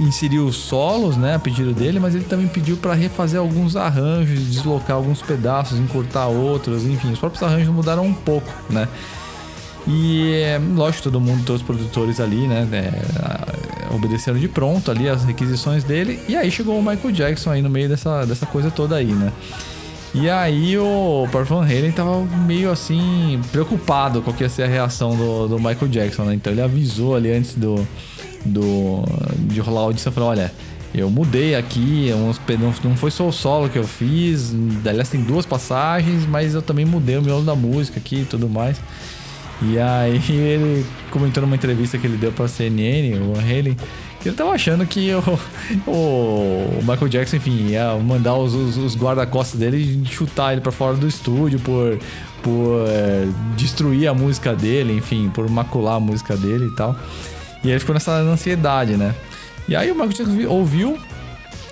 inseriu os solos, né, a pedido dele, mas ele também pediu para refazer alguns arranjos, deslocar alguns pedaços, encurtar outros, enfim, os próprios arranjos mudaram um pouco, né? E é, lógico, todo mundo, todos os produtores ali, né, é, obedeceram de pronto ali as requisições dele. E aí chegou o Michael Jackson aí no meio dessa, dessa coisa toda aí, né? E aí o Purple Van Halen tava meio assim, preocupado com o que ia ser a reação do, do Michael Jackson, né? Então ele avisou ali antes do, do de rolar audição, falou, olha, eu mudei aqui, uns, não foi só o solo que eu fiz, aliás tem duas passagens, mas eu também mudei o miolo da música aqui e tudo mais. E aí ele comentou numa entrevista que ele deu pra CNN, o Van Halen, ele tava achando que o, o Michael Jackson, enfim, ia mandar os, os, os guarda-costas dele chutar ele para fora do estúdio por, por é, destruir a música dele, enfim, por macular a música dele e tal. E ele ficou nessa ansiedade, né? E aí o Michael Jackson ouviu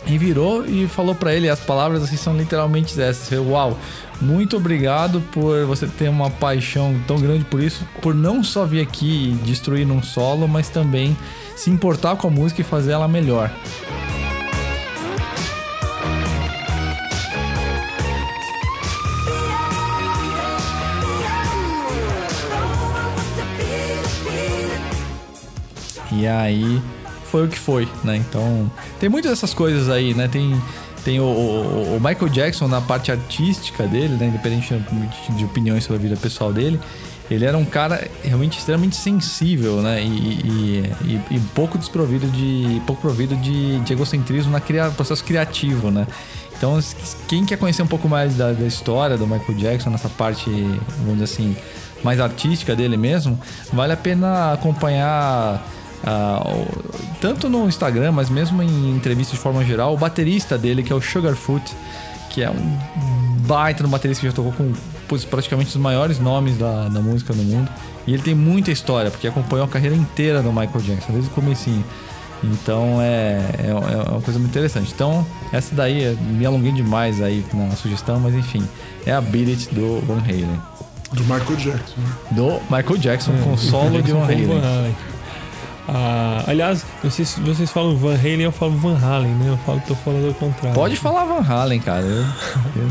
e virou e falou para ele, as palavras assim são literalmente essas. Uau, muito obrigado por você ter uma paixão tão grande por isso, por não só vir aqui destruir num solo, mas também se importar com a música e fazer ela melhor. E aí foi o que foi, né? Então, tem muitas dessas coisas aí, né? Tem, tem o, o, o Michael Jackson na parte artística dele, né? Independente de opiniões sobre a vida pessoal dele ele era um cara realmente extremamente sensível, né? E, e, e, e pouco desprovido de. pouco provido de, de egocentrismo no cria, processo criativo, né? Então, quem quer conhecer um pouco mais da, da, história do Michael Jackson, nessa parte, vamos dizer assim, mais artística dele mesmo, vale a pena acompanhar. Uh, tanto no Instagram, mas mesmo em entrevistas de forma geral, o baterista dele, que é o Sugarfoot, que é um baita no baterista que já tocou com praticamente os maiores nomes da, da música no mundo. E ele tem muita história, porque acompanhou a carreira inteira do Michael Jackson, desde o comecinho. Então é, é, é, uma coisa muito interessante. Então, essa daí, me alonguei demais aí na sugestão, mas enfim, é a Beat It do Van Halen. Do Michael Jackson. Né? Do Michael Jackson é, com solo de Van Halen. Ah, aliás, vocês, vocês falam Van Halen, eu falo Van Halen, né? Eu falo, tô falando ao contrário. Pode falar Van Halen, cara. Eu, eu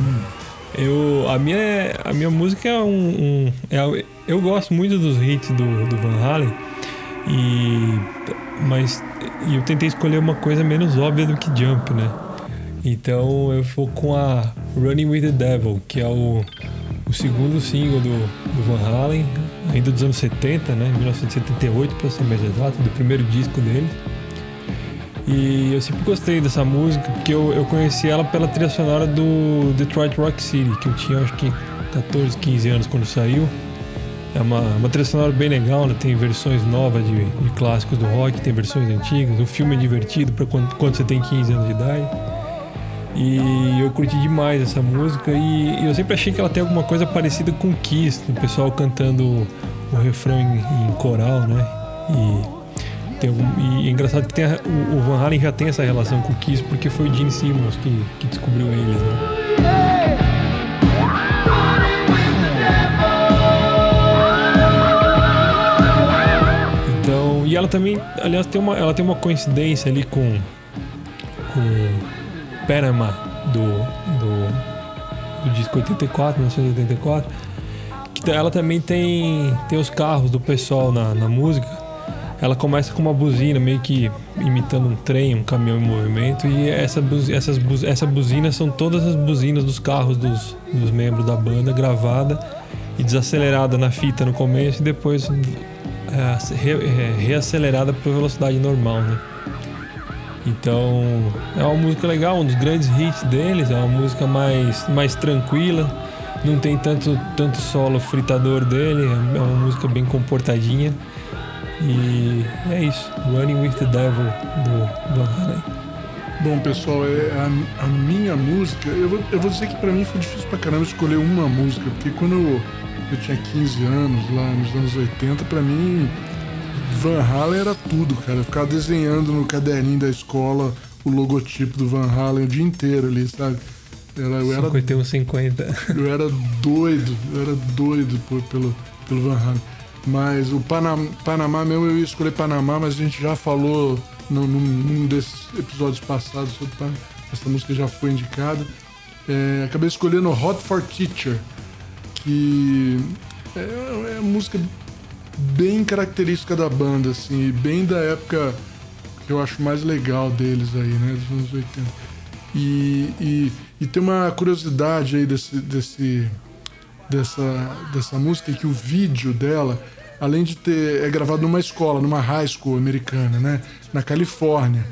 eu, a, minha, a minha música é um. um é, eu gosto muito dos hits do, do Van Halen. E, mas e eu tentei escolher uma coisa menos óbvia do que Jump, né? Então eu vou com a Running with the Devil, que é o, o segundo single do, do Van Halen, ainda dos anos 70, né? 1978 para ser mais exato, do primeiro disco dele. E eu sempre gostei dessa música, porque eu, eu conheci ela pela trilha sonora do Detroit Rock City, que eu tinha acho que 14, 15 anos quando saiu. É uma, uma trilha sonora bem legal, né? tem versões novas de, de, clássicos do rock, tem versões antigas. O filme é divertido para quando, quando você tem 15 anos de idade. E eu curti demais essa música e, eu sempre achei que ela tem alguma coisa parecida com Kiss, o pessoal cantando o refrão em, em coral, né? E tem algum, e é engraçado que a, o, o, Van Halen já tem essa relação com Kiss porque foi o Gene Simmons que, que descobriu eles, né? Então, e ela também, aliás, tem uma, ela tem uma coincidência ali com com Panama do, do, do disco 84, 1984, que ela também tem tem os carros do pessoal na, na música ela começa com uma buzina, meio que imitando um trem, um caminhão em movimento, e essa, essas, essa buzina são todas as buzinas dos carros dos, dos membros da banda, gravada e desacelerada na fita no começo e depois é, re, é, reacelerada para velocidade normal, né? Então é uma música legal, um dos grandes hits deles, é uma música mais, mais tranquila, não tem tanto, tanto solo fritador dele, é uma música bem comportadinha. E é isso. Running with the Devil do Van Halen. Bom, pessoal, é a, a, minha música. Eu vou, eu vou dizer que para mim foi difícil pra caramba escolher uma música, porque quando eu, eu tinha 15 anos, lá nos anos 80, para mim Van Halen era tudo, cara. Eu ficava desenhando no caderninho da escola o logotipo do Van Halen o dia inteiro ali, sabe? Era, eu era, 51, 50. Eu era doido, eu era doido por, pelo, pelo Van Halen. Mas o Panamá, Panamá mesmo, eu ia escolher Panamá, mas a gente já falou num, num desses episódios passados sobre Panamá. Essa música já foi indicada. É, acabei escolhendo Hot for Teacher, que é, é uma música bem característica da banda, assim, bem da época que eu acho mais legal deles aí, né, dos anos 80. E, e E tem uma curiosidade aí desse, desse, dessa, dessa música, que o vídeo dela, além de ter. é gravado numa escola, numa high school americana, né? Na Califórnia.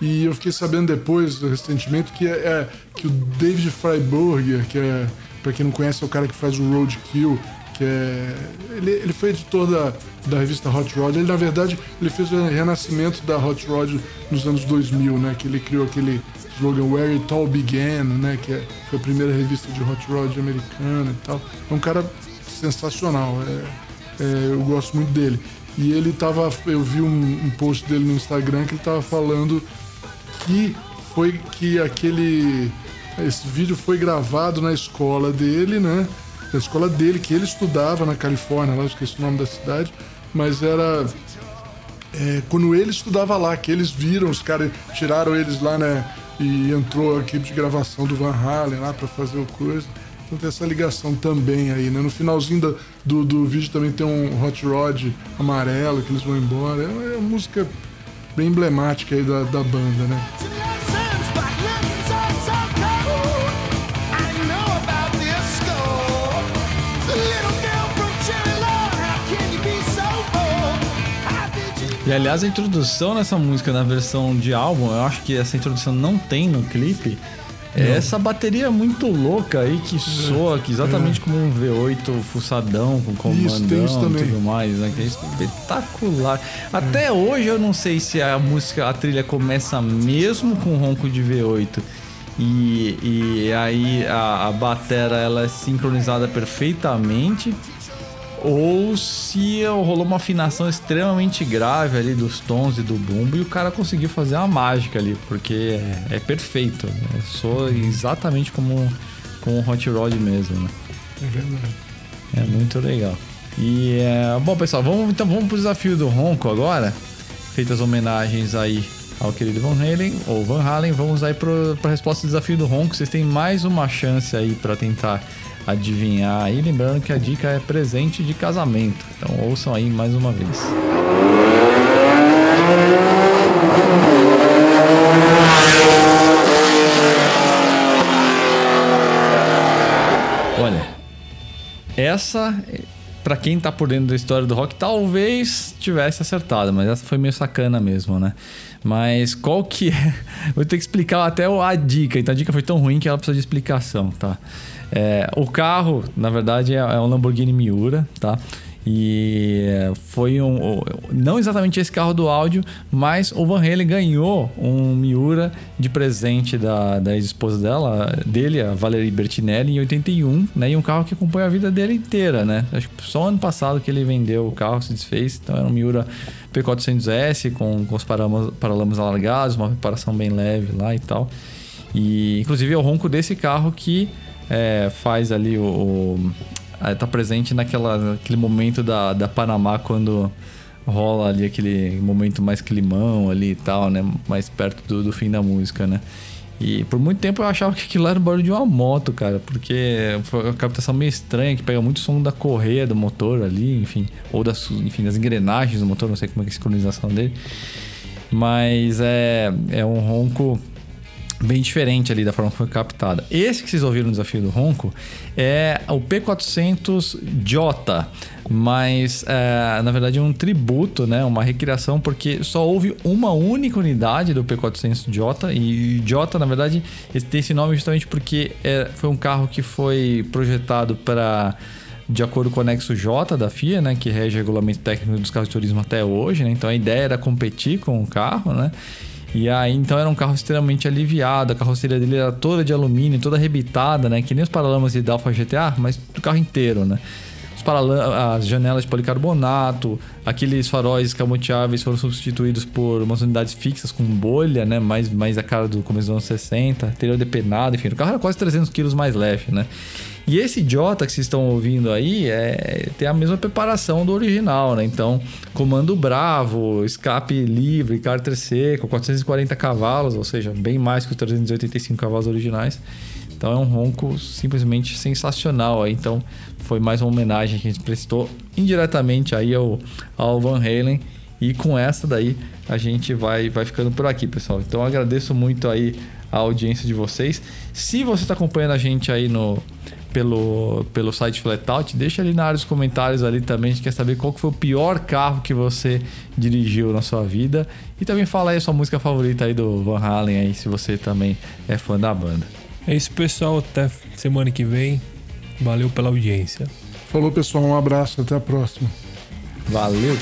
E eu fiquei sabendo depois, recentemente, que, é, é que o David Freiburger, que é, pra quem não conhece, é o cara que faz o Roadkill, que é. Ele, ele foi editor da, da revista Hot Rod. Ele, na verdade, ele fez o renascimento da Hot Rod nos anos 2000, né? Que ele criou aquele slogan Where It All Began, né? Que é, foi a primeira revista de Hot Rod americana e tal. É um cara sensacional. É, é, eu gosto muito dele. E ele tava. Eu vi um, um, post dele no Instagram que ele tava falando que foi que aquele. Esse vídeo foi gravado na escola dele, né? Na escola dele, que ele estudava na Califórnia, lá esqueci o nome da cidade, mas era. É, quando ele estudava lá, que eles viram, os caras tiraram eles lá, né? e entrou a equipe de gravação do Van Halen lá para fazer o coisa. Então tem essa ligação também aí, né? No finalzinho do, do, do, vídeo também tem um Hot Rod amarelo que eles vão embora. É uma música bem emblemática aí da, da banda, né? E aliás, a introdução nessa música na versão de álbum, eu acho que essa introdução não tem no clipe. É essa bateria muito louca aí que soa que exatamente é. como um V8 fuçadão com comandão e tudo mais, né? Que é espetacular. Até é. hoje eu não sei se a música, a trilha começa mesmo com ronco de V8 e, e aí a, a batera ela é sincronizada perfeitamente ou se rolou uma afinação extremamente grave ali dos tons e do bumbo e o cara conseguiu fazer uma mágica ali, porque é, é perfeito. Né? Soa exatamente como com o Hot Rod mesmo. Né? É verdade. É muito legal. E é, bom, pessoal, vamos então vamos pro desafio do Ronco agora. Feitas homenagens aí ao querido Van Halen ou Van Halen, vamos aí para a resposta do desafio do Ronco. Vocês têm mais uma chance aí para tentar adivinhar aí. Lembrando que a dica é presente de casamento. Então ouçam aí mais uma vez. Olha, essa para quem tá por dentro da história do rock, talvez tivesse acertado, mas essa foi meio sacana mesmo, né? Mas qual que é? Vou ter que explicar até a dica. Então a dica foi tão ruim que ela precisa de explicação, tá? É, o carro, na verdade, é, é um Lamborghini Miura, tá? E foi um. Não exatamente esse carro do áudio, mas o Van Halen ganhou um Miura de presente da, da ex-esposa dela, dele, a Valerie Bertinelli, em 81, né? E um carro que acompanha a vida dele inteira, né? Acho que só ano passado que ele vendeu o carro, se desfez. Então era um Miura P400S com, com os paralamas, alargados, uma reparação bem leve lá e tal. E inclusive é o ronco desse carro que é, faz ali o, o tá presente naquela, naquele momento da, da Panamá quando rola ali aquele momento mais climão ali e tal, né? Mais perto do, do fim da música, né? E por muito tempo eu achava que aquilo era o barulho de uma moto, cara, porque foi uma captação meio estranha, que pega muito som da correia do motor ali, enfim, ou das, enfim, das engrenagens do motor, não sei como é que é a sincronização dele. Mas é, é um ronco bem diferente ali da forma que foi captada. Esse que vocês ouviram no desafio do Ronco é o P400J, mas é, na verdade é um tributo, né? uma recriação, porque só houve uma única unidade do P400J e J, na verdade, tem esse nome justamente porque é, foi um carro que foi projetado para de acordo com o anexo J da FIA, né, que rege o regulamento técnico dos carros de turismo até hoje, né? Então a ideia era competir com o carro, né? E aí, então era um carro extremamente aliviado, a carroceria dele era toda de alumínio, toda arrebitada, né? Que nem os paralamas de Alfa GTA, mas do carro inteiro, né? Os as janelas de policarbonato, aqueles faróis escamoteáveis foram substituídos por umas unidades fixas com bolha, né? Mais, mais a cara do começo dos anos 60, interior depenado, enfim. O carro era quase 300 quilos mais leve, né? E esse Jota que vocês estão ouvindo aí é, tem a mesma preparação do original, né? Então, comando bravo, escape livre, cárter seco, 440 cavalos, ou seja, bem mais que os 385 cavalos originais. Então é um ronco simplesmente sensacional aí. Então foi mais uma homenagem que a gente prestou indiretamente aí ao, ao Van Halen. E com essa daí a gente vai, vai ficando por aqui, pessoal. Então agradeço muito aí a audiência de vocês. Se você está acompanhando a gente aí no, pelo, pelo site Flatout, deixa ali na área dos comentários ali também. A gente quer saber qual que foi o pior carro que você dirigiu na sua vida. E também fala aí a sua música favorita aí do Van Halen aí, se você também é fã da banda. É isso, pessoal. Até semana que vem. Valeu pela audiência. Falou, pessoal. Um abraço. Até a próxima. Valeu.